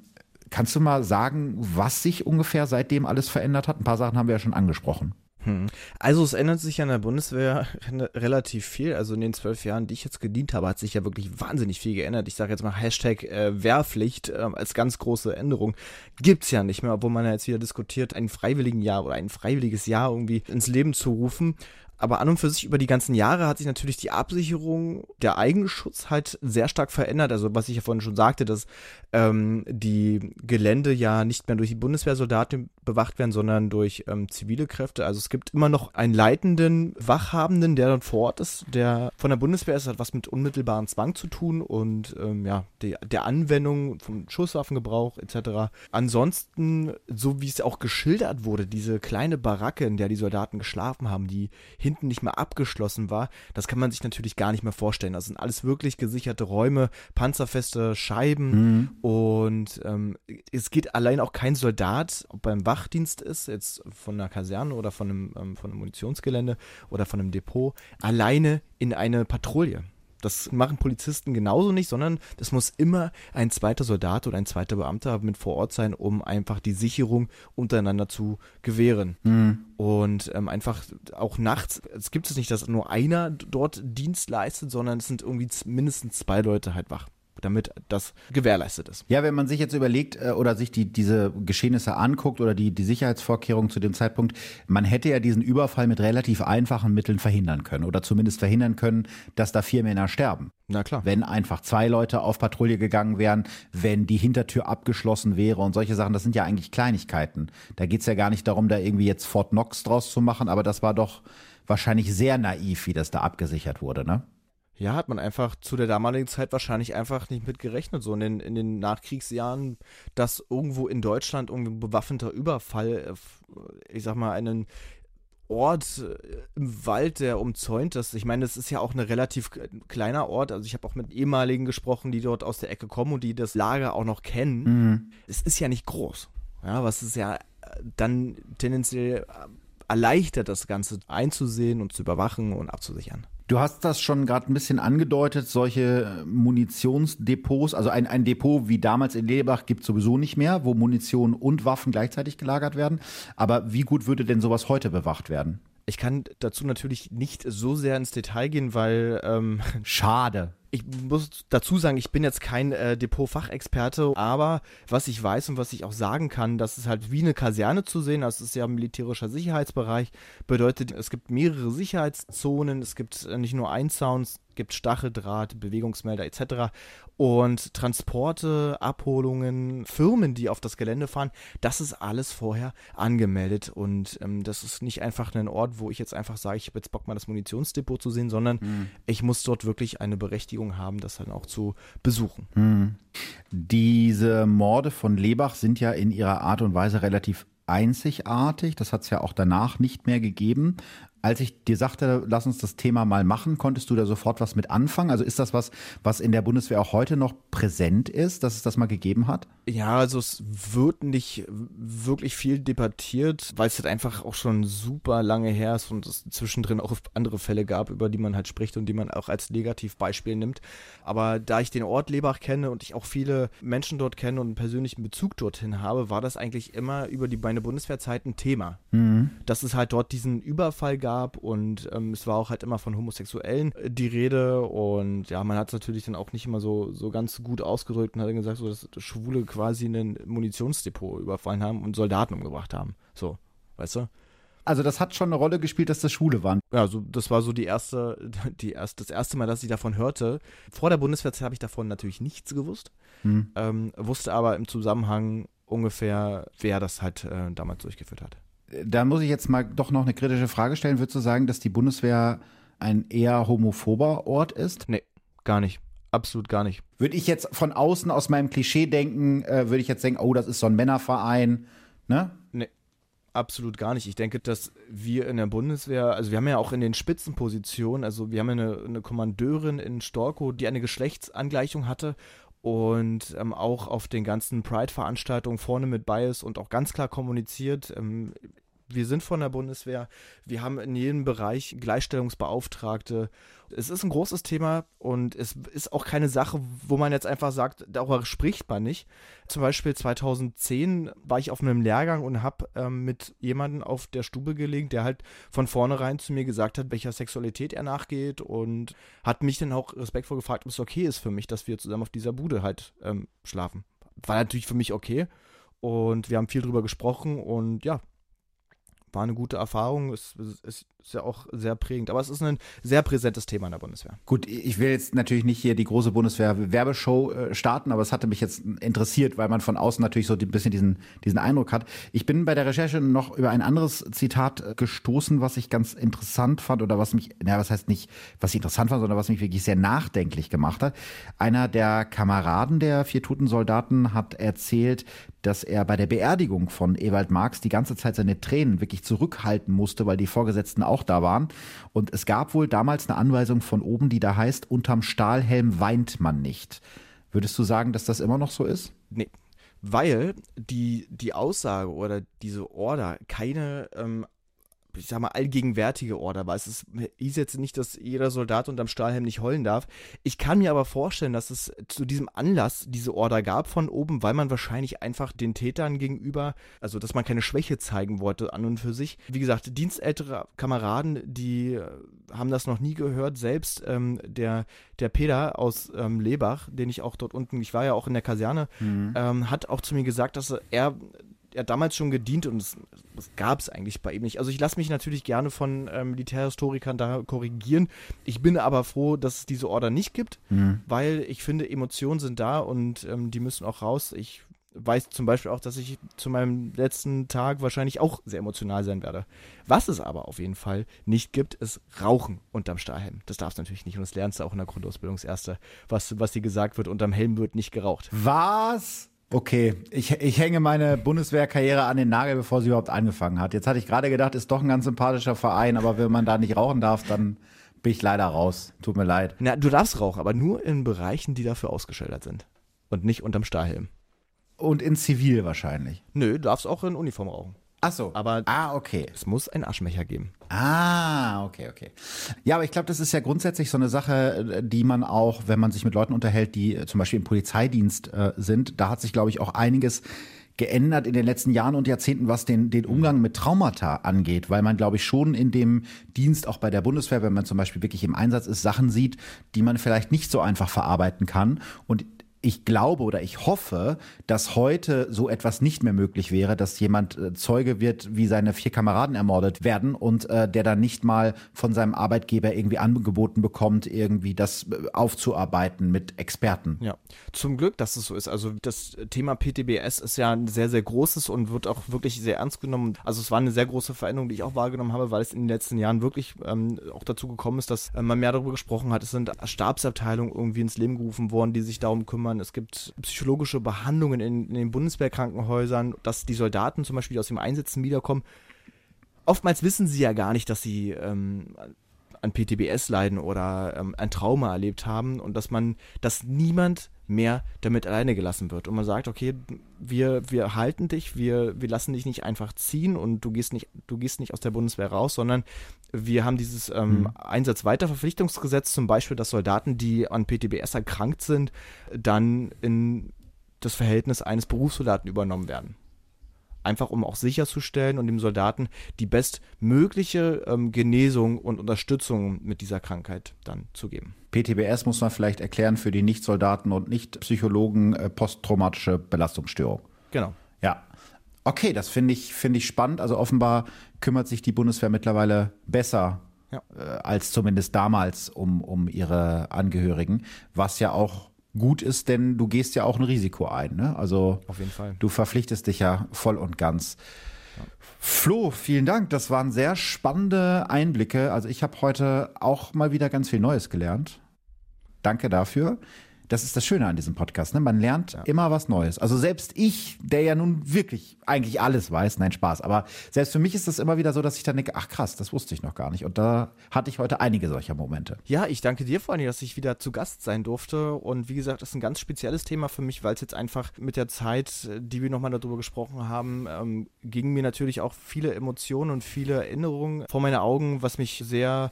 kannst du mal sagen, was sich ungefähr seitdem alles verändert hat? Ein paar Sachen haben wir ja schon angesprochen. Hm. Also es ändert sich an der Bundeswehr relativ viel. Also in den zwölf Jahren, die ich jetzt gedient habe, hat sich ja wirklich wahnsinnig viel geändert. Ich sage jetzt mal Hashtag äh, Wehrpflicht äh, als ganz große Änderung. Gibt's ja nicht mehr, obwohl man ja jetzt wieder diskutiert, ein freiwilligen Jahr oder ein freiwilliges Jahr irgendwie ins Leben zu rufen. Aber an und für sich über die ganzen Jahre hat sich natürlich die Absicherung, der Eigenschutz halt sehr stark verändert. Also was ich ja vorhin schon sagte, dass ähm, die Gelände ja nicht mehr durch die Bundeswehrsoldaten bewacht werden, sondern durch ähm, zivile Kräfte. Also es gibt immer noch einen leitenden Wachhabenden, der dann vor Ort ist, der von der Bundeswehr ist, hat was mit unmittelbaren Zwang zu tun und ähm, ja, die, der Anwendung vom Schusswaffengebrauch etc. Ansonsten, so wie es auch geschildert wurde, diese kleine Baracke, in der die Soldaten geschlafen haben, die hinten nicht mehr abgeschlossen war, das kann man sich natürlich gar nicht mehr vorstellen. Das sind alles wirklich gesicherte Räume, panzerfeste Scheiben mhm. und ähm, es geht allein auch kein Soldat, ob beim Wachdienst ist, jetzt von einer Kaserne oder von einem, ähm, von einem Munitionsgelände oder von einem Depot, alleine in eine Patrouille. Das machen Polizisten genauso nicht, sondern es muss immer ein zweiter Soldat oder ein zweiter Beamter mit vor Ort sein, um einfach die Sicherung untereinander zu gewähren. Mhm. Und ähm, einfach auch nachts, es gibt es nicht, dass nur einer dort Dienst leistet, sondern es sind irgendwie mindestens zwei Leute halt wach damit das gewährleistet ist. Ja, wenn man sich jetzt überlegt äh, oder sich die, diese Geschehnisse anguckt oder die, die Sicherheitsvorkehrungen zu dem Zeitpunkt, man hätte ja diesen Überfall mit relativ einfachen Mitteln verhindern können oder zumindest verhindern können, dass da vier Männer sterben. Na klar. Wenn einfach zwei Leute auf Patrouille gegangen wären, wenn die Hintertür abgeschlossen wäre und solche Sachen, das sind ja eigentlich Kleinigkeiten. Da geht's ja gar nicht darum, da irgendwie jetzt Fort Knox draus zu machen, aber das war doch wahrscheinlich sehr naiv, wie das da abgesichert wurde, ne? Ja, hat man einfach zu der damaligen Zeit wahrscheinlich einfach nicht mit gerechnet. So in den, in den Nachkriegsjahren, dass irgendwo in Deutschland irgendwie ein bewaffneter Überfall, äh, ich sag mal, einen Ort äh, im Wald, der umzäunt ist. Ich meine, das ist ja auch ein relativ kleiner Ort. Also ich habe auch mit ehemaligen gesprochen, die dort aus der Ecke kommen und die das Lager auch noch kennen. Mhm. Es ist ja nicht groß. Ja, was ist ja äh, dann tendenziell erleichtert, das Ganze einzusehen und zu überwachen und abzusichern. Du hast das schon gerade ein bisschen angedeutet, solche Munitionsdepots, also ein, ein Depot wie damals in Lebach gibt es sowieso nicht mehr, wo Munition und Waffen gleichzeitig gelagert werden. Aber wie gut würde denn sowas heute bewacht werden? Ich kann dazu natürlich nicht so sehr ins Detail gehen, weil ähm, schade. Ich muss dazu sagen, ich bin jetzt kein äh, Depot-Fachexperte, aber was ich weiß und was ich auch sagen kann, das ist halt wie eine Kaserne zu sehen, das ist ja ein militärischer Sicherheitsbereich, bedeutet, es gibt mehrere Sicherheitszonen, es gibt äh, nicht nur ein Sound, gibt Stacheldraht, Bewegungsmelder etc. Und Transporte, Abholungen, Firmen, die auf das Gelände fahren, das ist alles vorher angemeldet. Und ähm, das ist nicht einfach ein Ort, wo ich jetzt einfach sage, ich habe jetzt Bock mal das Munitionsdepot zu sehen, sondern mhm. ich muss dort wirklich eine Berechtigung haben, das dann auch zu besuchen. Mhm. Diese Morde von Lebach sind ja in ihrer Art und Weise relativ einzigartig. Das hat es ja auch danach nicht mehr gegeben. Als ich dir sagte, lass uns das Thema mal machen, konntest du da sofort was mit anfangen? Also ist das was, was in der Bundeswehr auch heute noch präsent ist, dass es das mal gegeben hat? Ja, also es wird nicht wirklich viel debattiert, weil es halt einfach auch schon super lange her ist und es zwischendrin auch andere Fälle gab, über die man halt spricht und die man auch als Negativbeispiel nimmt. Aber da ich den Ort Lebach kenne und ich auch viele Menschen dort kenne und einen persönlichen Bezug dorthin habe, war das eigentlich immer über die meine Bundeswehrzeit ein Thema. Mhm. Dass es halt dort diesen Überfall gab gab und ähm, es war auch halt immer von Homosexuellen äh, die Rede und ja, man hat es natürlich dann auch nicht immer so, so ganz gut ausgedrückt und hat dann gesagt, so, dass Schwule quasi ein Munitionsdepot überfallen haben und Soldaten umgebracht haben. So, weißt du? Also das hat schon eine Rolle gespielt, dass das Schwule waren. Ja, so, das war so die erste, die erste, das erste Mal, dass ich davon hörte. Vor der Bundeswehrzeit habe ich davon natürlich nichts gewusst, hm. ähm, wusste aber im Zusammenhang ungefähr, wer das halt äh, damals durchgeführt hat da muss ich jetzt mal doch noch eine kritische Frage stellen. Würdest du sagen, dass die Bundeswehr ein eher homophober Ort ist? Nee, gar nicht. Absolut gar nicht. Würde ich jetzt von außen aus meinem Klischee denken, äh, würde ich jetzt denken, oh, das ist so ein Männerverein, ne? Nee, absolut gar nicht. Ich denke, dass wir in der Bundeswehr, also wir haben ja auch in den Spitzenpositionen, also wir haben eine, eine Kommandeurin in Storkow, die eine Geschlechtsangleichung hatte und ähm, auch auf den ganzen Pride-Veranstaltungen vorne mit Bias und auch ganz klar kommuniziert. Ähm, wir sind von der Bundeswehr, wir haben in jedem Bereich Gleichstellungsbeauftragte es ist ein großes Thema und es ist auch keine Sache, wo man jetzt einfach sagt, darüber spricht man nicht. Zum Beispiel 2010 war ich auf einem Lehrgang und habe ähm, mit jemandem auf der Stube gelegen, der halt von vornherein zu mir gesagt hat, welcher Sexualität er nachgeht und hat mich dann auch respektvoll gefragt, ob es okay ist für mich, dass wir zusammen auf dieser Bude halt ähm, schlafen. War natürlich für mich okay und wir haben viel drüber gesprochen und ja, war eine gute Erfahrung. Es, es, ist ja auch sehr prägend. Aber es ist ein sehr präsentes Thema in der Bundeswehr. Gut, ich will jetzt natürlich nicht hier die große Bundeswehr-Werbeshow äh, starten, aber es hatte mich jetzt interessiert, weil man von außen natürlich so ein bisschen diesen, diesen Eindruck hat. Ich bin bei der Recherche noch über ein anderes Zitat äh, gestoßen, was ich ganz interessant fand oder was mich, naja, was heißt nicht, was ich interessant fand, sondern was mich wirklich sehr nachdenklich gemacht hat. Einer der Kameraden der vier toten Soldaten hat erzählt, dass er bei der Beerdigung von Ewald Marx die ganze Zeit seine Tränen wirklich zurückhalten musste, weil die Vorgesetzten auch da waren. Und es gab wohl damals eine Anweisung von oben, die da heißt, unterm Stahlhelm weint man nicht. Würdest du sagen, dass das immer noch so ist? Nee. Weil die, die Aussage oder diese Order keine ähm, ich sag mal, allgegenwärtige Order war. Es ist, hieß jetzt nicht, dass jeder Soldat unterm Stahlhelm nicht heulen darf. Ich kann mir aber vorstellen, dass es zu diesem Anlass diese Order gab von oben, weil man wahrscheinlich einfach den Tätern gegenüber, also dass man keine Schwäche zeigen wollte an und für sich. Wie gesagt, dienstältere Kameraden, die äh, haben das noch nie gehört. Selbst ähm, der, der Peter aus ähm, Lebach, den ich auch dort unten, ich war ja auch in der Kaserne, mhm. ähm, hat auch zu mir gesagt, dass er er damals schon gedient und es, das gab es eigentlich bei ihm nicht. Also ich lasse mich natürlich gerne von ähm, Militärhistorikern da korrigieren. Ich bin aber froh, dass es diese Order nicht gibt, mhm. weil ich finde, Emotionen sind da und ähm, die müssen auch raus. Ich weiß zum Beispiel auch, dass ich zu meinem letzten Tag wahrscheinlich auch sehr emotional sein werde. Was es aber auf jeden Fall nicht gibt, ist Rauchen unterm Stahlhelm. Das darfst du natürlich nicht und das lernst du auch in der Grundausbildungserste, was, was dir gesagt wird, unterm Helm wird nicht geraucht. Was? Okay, ich, ich hänge meine Bundeswehrkarriere an den Nagel, bevor sie überhaupt angefangen hat. Jetzt hatte ich gerade gedacht, ist doch ein ganz sympathischer Verein, aber wenn man da nicht rauchen darf, dann bin ich leider raus. Tut mir leid. Na, du darfst rauchen, aber nur in Bereichen, die dafür ausgeschildert sind. Und nicht unterm Stahlhelm. Und in Zivil wahrscheinlich. Nö, du darfst auch in Uniform rauchen. Ach so. Aber ah, okay. es muss einen Aschenbecher geben. Ah, okay, okay. Ja, aber ich glaube, das ist ja grundsätzlich so eine Sache, die man auch, wenn man sich mit Leuten unterhält, die zum Beispiel im Polizeidienst äh, sind, da hat sich, glaube ich, auch einiges geändert in den letzten Jahren und Jahrzehnten, was den, den Umgang mit Traumata angeht, weil man, glaube ich, schon in dem Dienst, auch bei der Bundeswehr, wenn man zum Beispiel wirklich im Einsatz ist, Sachen sieht, die man vielleicht nicht so einfach verarbeiten kann. Und ich glaube oder ich hoffe, dass heute so etwas nicht mehr möglich wäre, dass jemand äh, Zeuge wird, wie seine vier Kameraden ermordet werden und äh, der dann nicht mal von seinem Arbeitgeber irgendwie angeboten bekommt, irgendwie das äh, aufzuarbeiten mit Experten. Ja, zum Glück, dass es so ist. Also das Thema PTBS ist ja ein sehr, sehr großes und wird auch wirklich sehr ernst genommen. Also es war eine sehr große Veränderung, die ich auch wahrgenommen habe, weil es in den letzten Jahren wirklich ähm, auch dazu gekommen ist, dass äh, man mehr darüber gesprochen hat. Es sind Stabsabteilungen irgendwie ins Leben gerufen worden, die sich darum kümmern, Krankenhäusern, es gibt psychologische Behandlungen in, in den Bundeswehrkrankenhäusern, dass die Soldaten zum Beispiel aus dem Einsätzen wiederkommen. Oftmals wissen sie ja gar nicht, dass sie ähm, an PTBS leiden oder ähm, ein Trauma erlebt haben und dass man, dass niemand mehr damit alleine gelassen wird. Und man sagt, okay, wir, wir halten dich, wir, wir lassen dich nicht einfach ziehen und du gehst nicht, du gehst nicht aus der Bundeswehr raus, sondern wir haben dieses ähm, mhm. Einsatzweiterverpflichtungsgesetz, zum Beispiel, dass Soldaten, die an PTBS erkrankt sind, dann in das Verhältnis eines Berufssoldaten übernommen werden einfach um auch sicherzustellen und dem Soldaten die bestmögliche ähm, Genesung und Unterstützung mit dieser Krankheit dann zu geben. PTBS muss man vielleicht erklären für die Nicht-Soldaten und Nicht-Psychologen äh, posttraumatische Belastungsstörung. Genau. Ja. Okay, das finde ich, find ich spannend. Also offenbar kümmert sich die Bundeswehr mittlerweile besser ja. äh, als zumindest damals um, um ihre Angehörigen, was ja auch gut ist, denn du gehst ja auch ein Risiko ein. Ne? Also auf jeden Fall. Du verpflichtest dich ja voll und ganz. Ja. Flo, vielen Dank. Das waren sehr spannende Einblicke. Also ich habe heute auch mal wieder ganz viel Neues gelernt. Danke dafür das ist das Schöne an diesem Podcast. Ne? Man lernt ja. immer was Neues. Also selbst ich, der ja nun wirklich eigentlich alles weiß, nein, Spaß, aber selbst für mich ist das immer wieder so, dass ich dann denke, ach krass, das wusste ich noch gar nicht. Und da hatte ich heute einige solcher Momente. Ja, ich danke dir vor allem, dass ich wieder zu Gast sein durfte. Und wie gesagt, das ist ein ganz spezielles Thema für mich, weil es jetzt einfach mit der Zeit, die wir nochmal darüber gesprochen haben, ähm, gingen mir natürlich auch viele Emotionen und viele Erinnerungen vor meine Augen, was mich sehr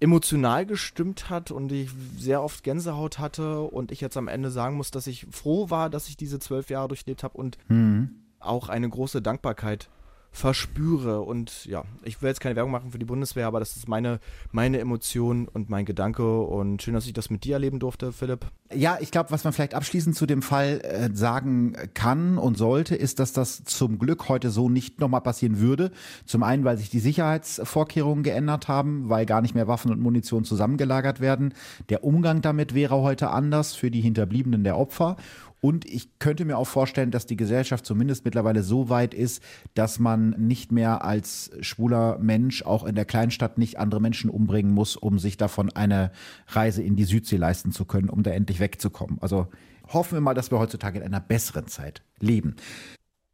emotional gestimmt hat und ich sehr oft Gänsehaut hatte und ich jetzt am Ende sagen muss, dass ich froh war, dass ich diese zwölf Jahre durchlebt habe und mhm. auch eine große Dankbarkeit verspüre. Und ja, ich will jetzt keine Werbung machen für die Bundeswehr, aber das ist meine, meine Emotion und mein Gedanke. Und schön, dass ich das mit dir erleben durfte, Philipp. Ja, ich glaube, was man vielleicht abschließend zu dem Fall äh, sagen kann und sollte, ist, dass das zum Glück heute so nicht nochmal passieren würde. Zum einen, weil sich die Sicherheitsvorkehrungen geändert haben, weil gar nicht mehr Waffen und Munition zusammengelagert werden. Der Umgang damit wäre heute anders für die Hinterbliebenen der Opfer. Und ich könnte mir auch vorstellen, dass die Gesellschaft zumindest mittlerweile so weit ist, dass man nicht mehr als schwuler Mensch auch in der Kleinstadt nicht andere Menschen umbringen muss, um sich davon eine Reise in die Südsee leisten zu können, um da endlich wegzukommen. Also hoffen wir mal, dass wir heutzutage in einer besseren Zeit leben.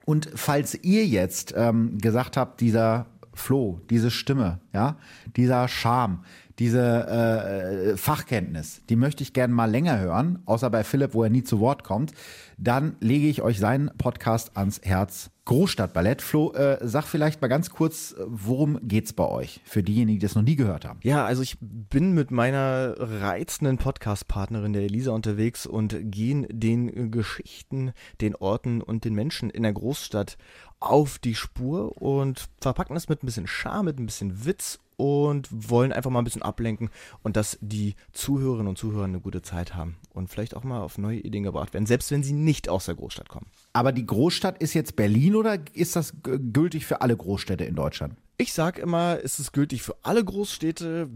Und falls ihr jetzt ähm, gesagt habt, dieser Floh, diese Stimme, ja, dieser Charme, diese äh, Fachkenntnis, die möchte ich gerne mal länger hören, außer bei Philipp, wo er nie zu Wort kommt, dann lege ich euch seinen Podcast ans Herz. Großstadtballett. Flo, äh, sag vielleicht mal ganz kurz, worum geht's bei euch? Für diejenigen, die das noch nie gehört haben. Ja, also ich bin mit meiner reizenden Podcast-Partnerin, der Elisa, unterwegs und gehen den Geschichten, den Orten und den Menschen in der Großstadt auf die Spur und verpacken es mit ein bisschen Charme, mit ein bisschen Witz und wollen einfach mal ein bisschen ablenken und dass die Zuhörerinnen und Zuhörer eine gute Zeit haben und vielleicht auch mal auf neue Ideen gebracht werden, selbst wenn sie nicht aus der Großstadt kommen. Aber die Großstadt ist jetzt Berlin oder ist das gültig für alle Großstädte in Deutschland? Ich sage immer, es ist gültig für alle Großstädte.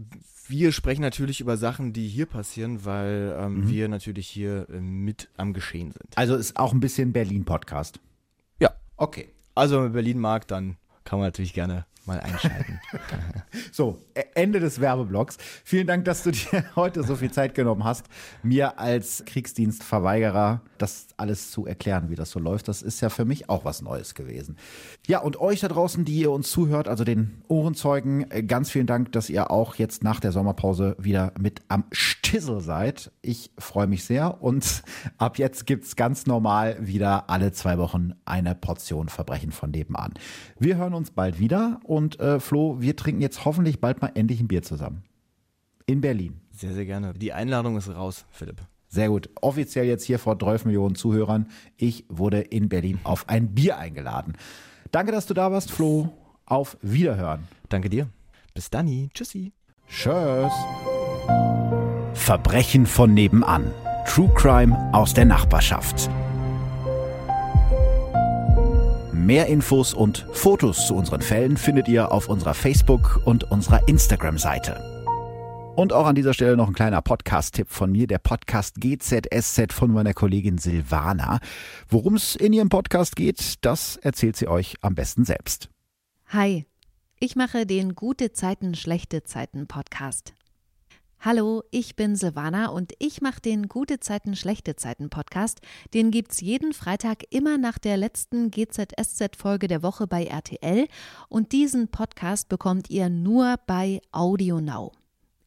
Wir sprechen natürlich über Sachen, die hier passieren, weil ähm, mhm. wir natürlich hier äh, mit am Geschehen sind. Also ist auch ein bisschen Berlin-Podcast. Ja. Okay. Also wenn man Berlin mag, dann kann man natürlich gerne mal einschalten. so, e-, Ende des Werbeblocks. Vielen Dank, dass du dir heute so viel Zeit genommen hast, mir als Kriegsdienstverweigerer das alles zu erklären, wie das so läuft. Das ist ja für mich auch was Neues gewesen. Ja, und euch da draußen, die ihr uns zuhört, also den Ohrenzeugen, äh, ganz vielen Dank, dass ihr auch jetzt nach der Sommerpause wieder mit am Stissel seid. Ich freue mich sehr und ab jetzt gibt's ganz normal wieder alle zwei Wochen eine Portion Verbrechen von nebenan. Wir hören uns bald wieder und äh, Flo, wir trinken jetzt hoffentlich bald mal endlich ein Bier zusammen. In Berlin. Sehr, sehr gerne. Die Einladung ist raus, Philipp. Sehr gut. Offiziell jetzt hier vor 12 Millionen Zuhörern. Ich wurde in Berlin auf ein Bier eingeladen. Danke, dass du da warst, Flo. Auf Wiederhören. Danke dir. Bis dann. Tschüssi. Tschüss. Verbrechen von nebenan. True Crime aus der Nachbarschaft. Mehr Infos und Fotos zu unseren Fällen findet ihr auf unserer Facebook- und unserer Instagram-Seite. Und auch an dieser Stelle noch ein kleiner Podcast-Tipp von mir, der Podcast GZSZ von meiner Kollegin Silvana. Worum es in ihrem Podcast geht, das erzählt sie euch am besten selbst. Hi, ich mache den Gute Zeiten, schlechte Zeiten Podcast. Hallo, ich bin Silvana und ich mache den Gute Zeiten, schlechte Zeiten Podcast. Den gibt's jeden Freitag immer nach der letzten GZSZ-Folge der Woche bei RTL und diesen Podcast bekommt ihr nur bei Audio Now.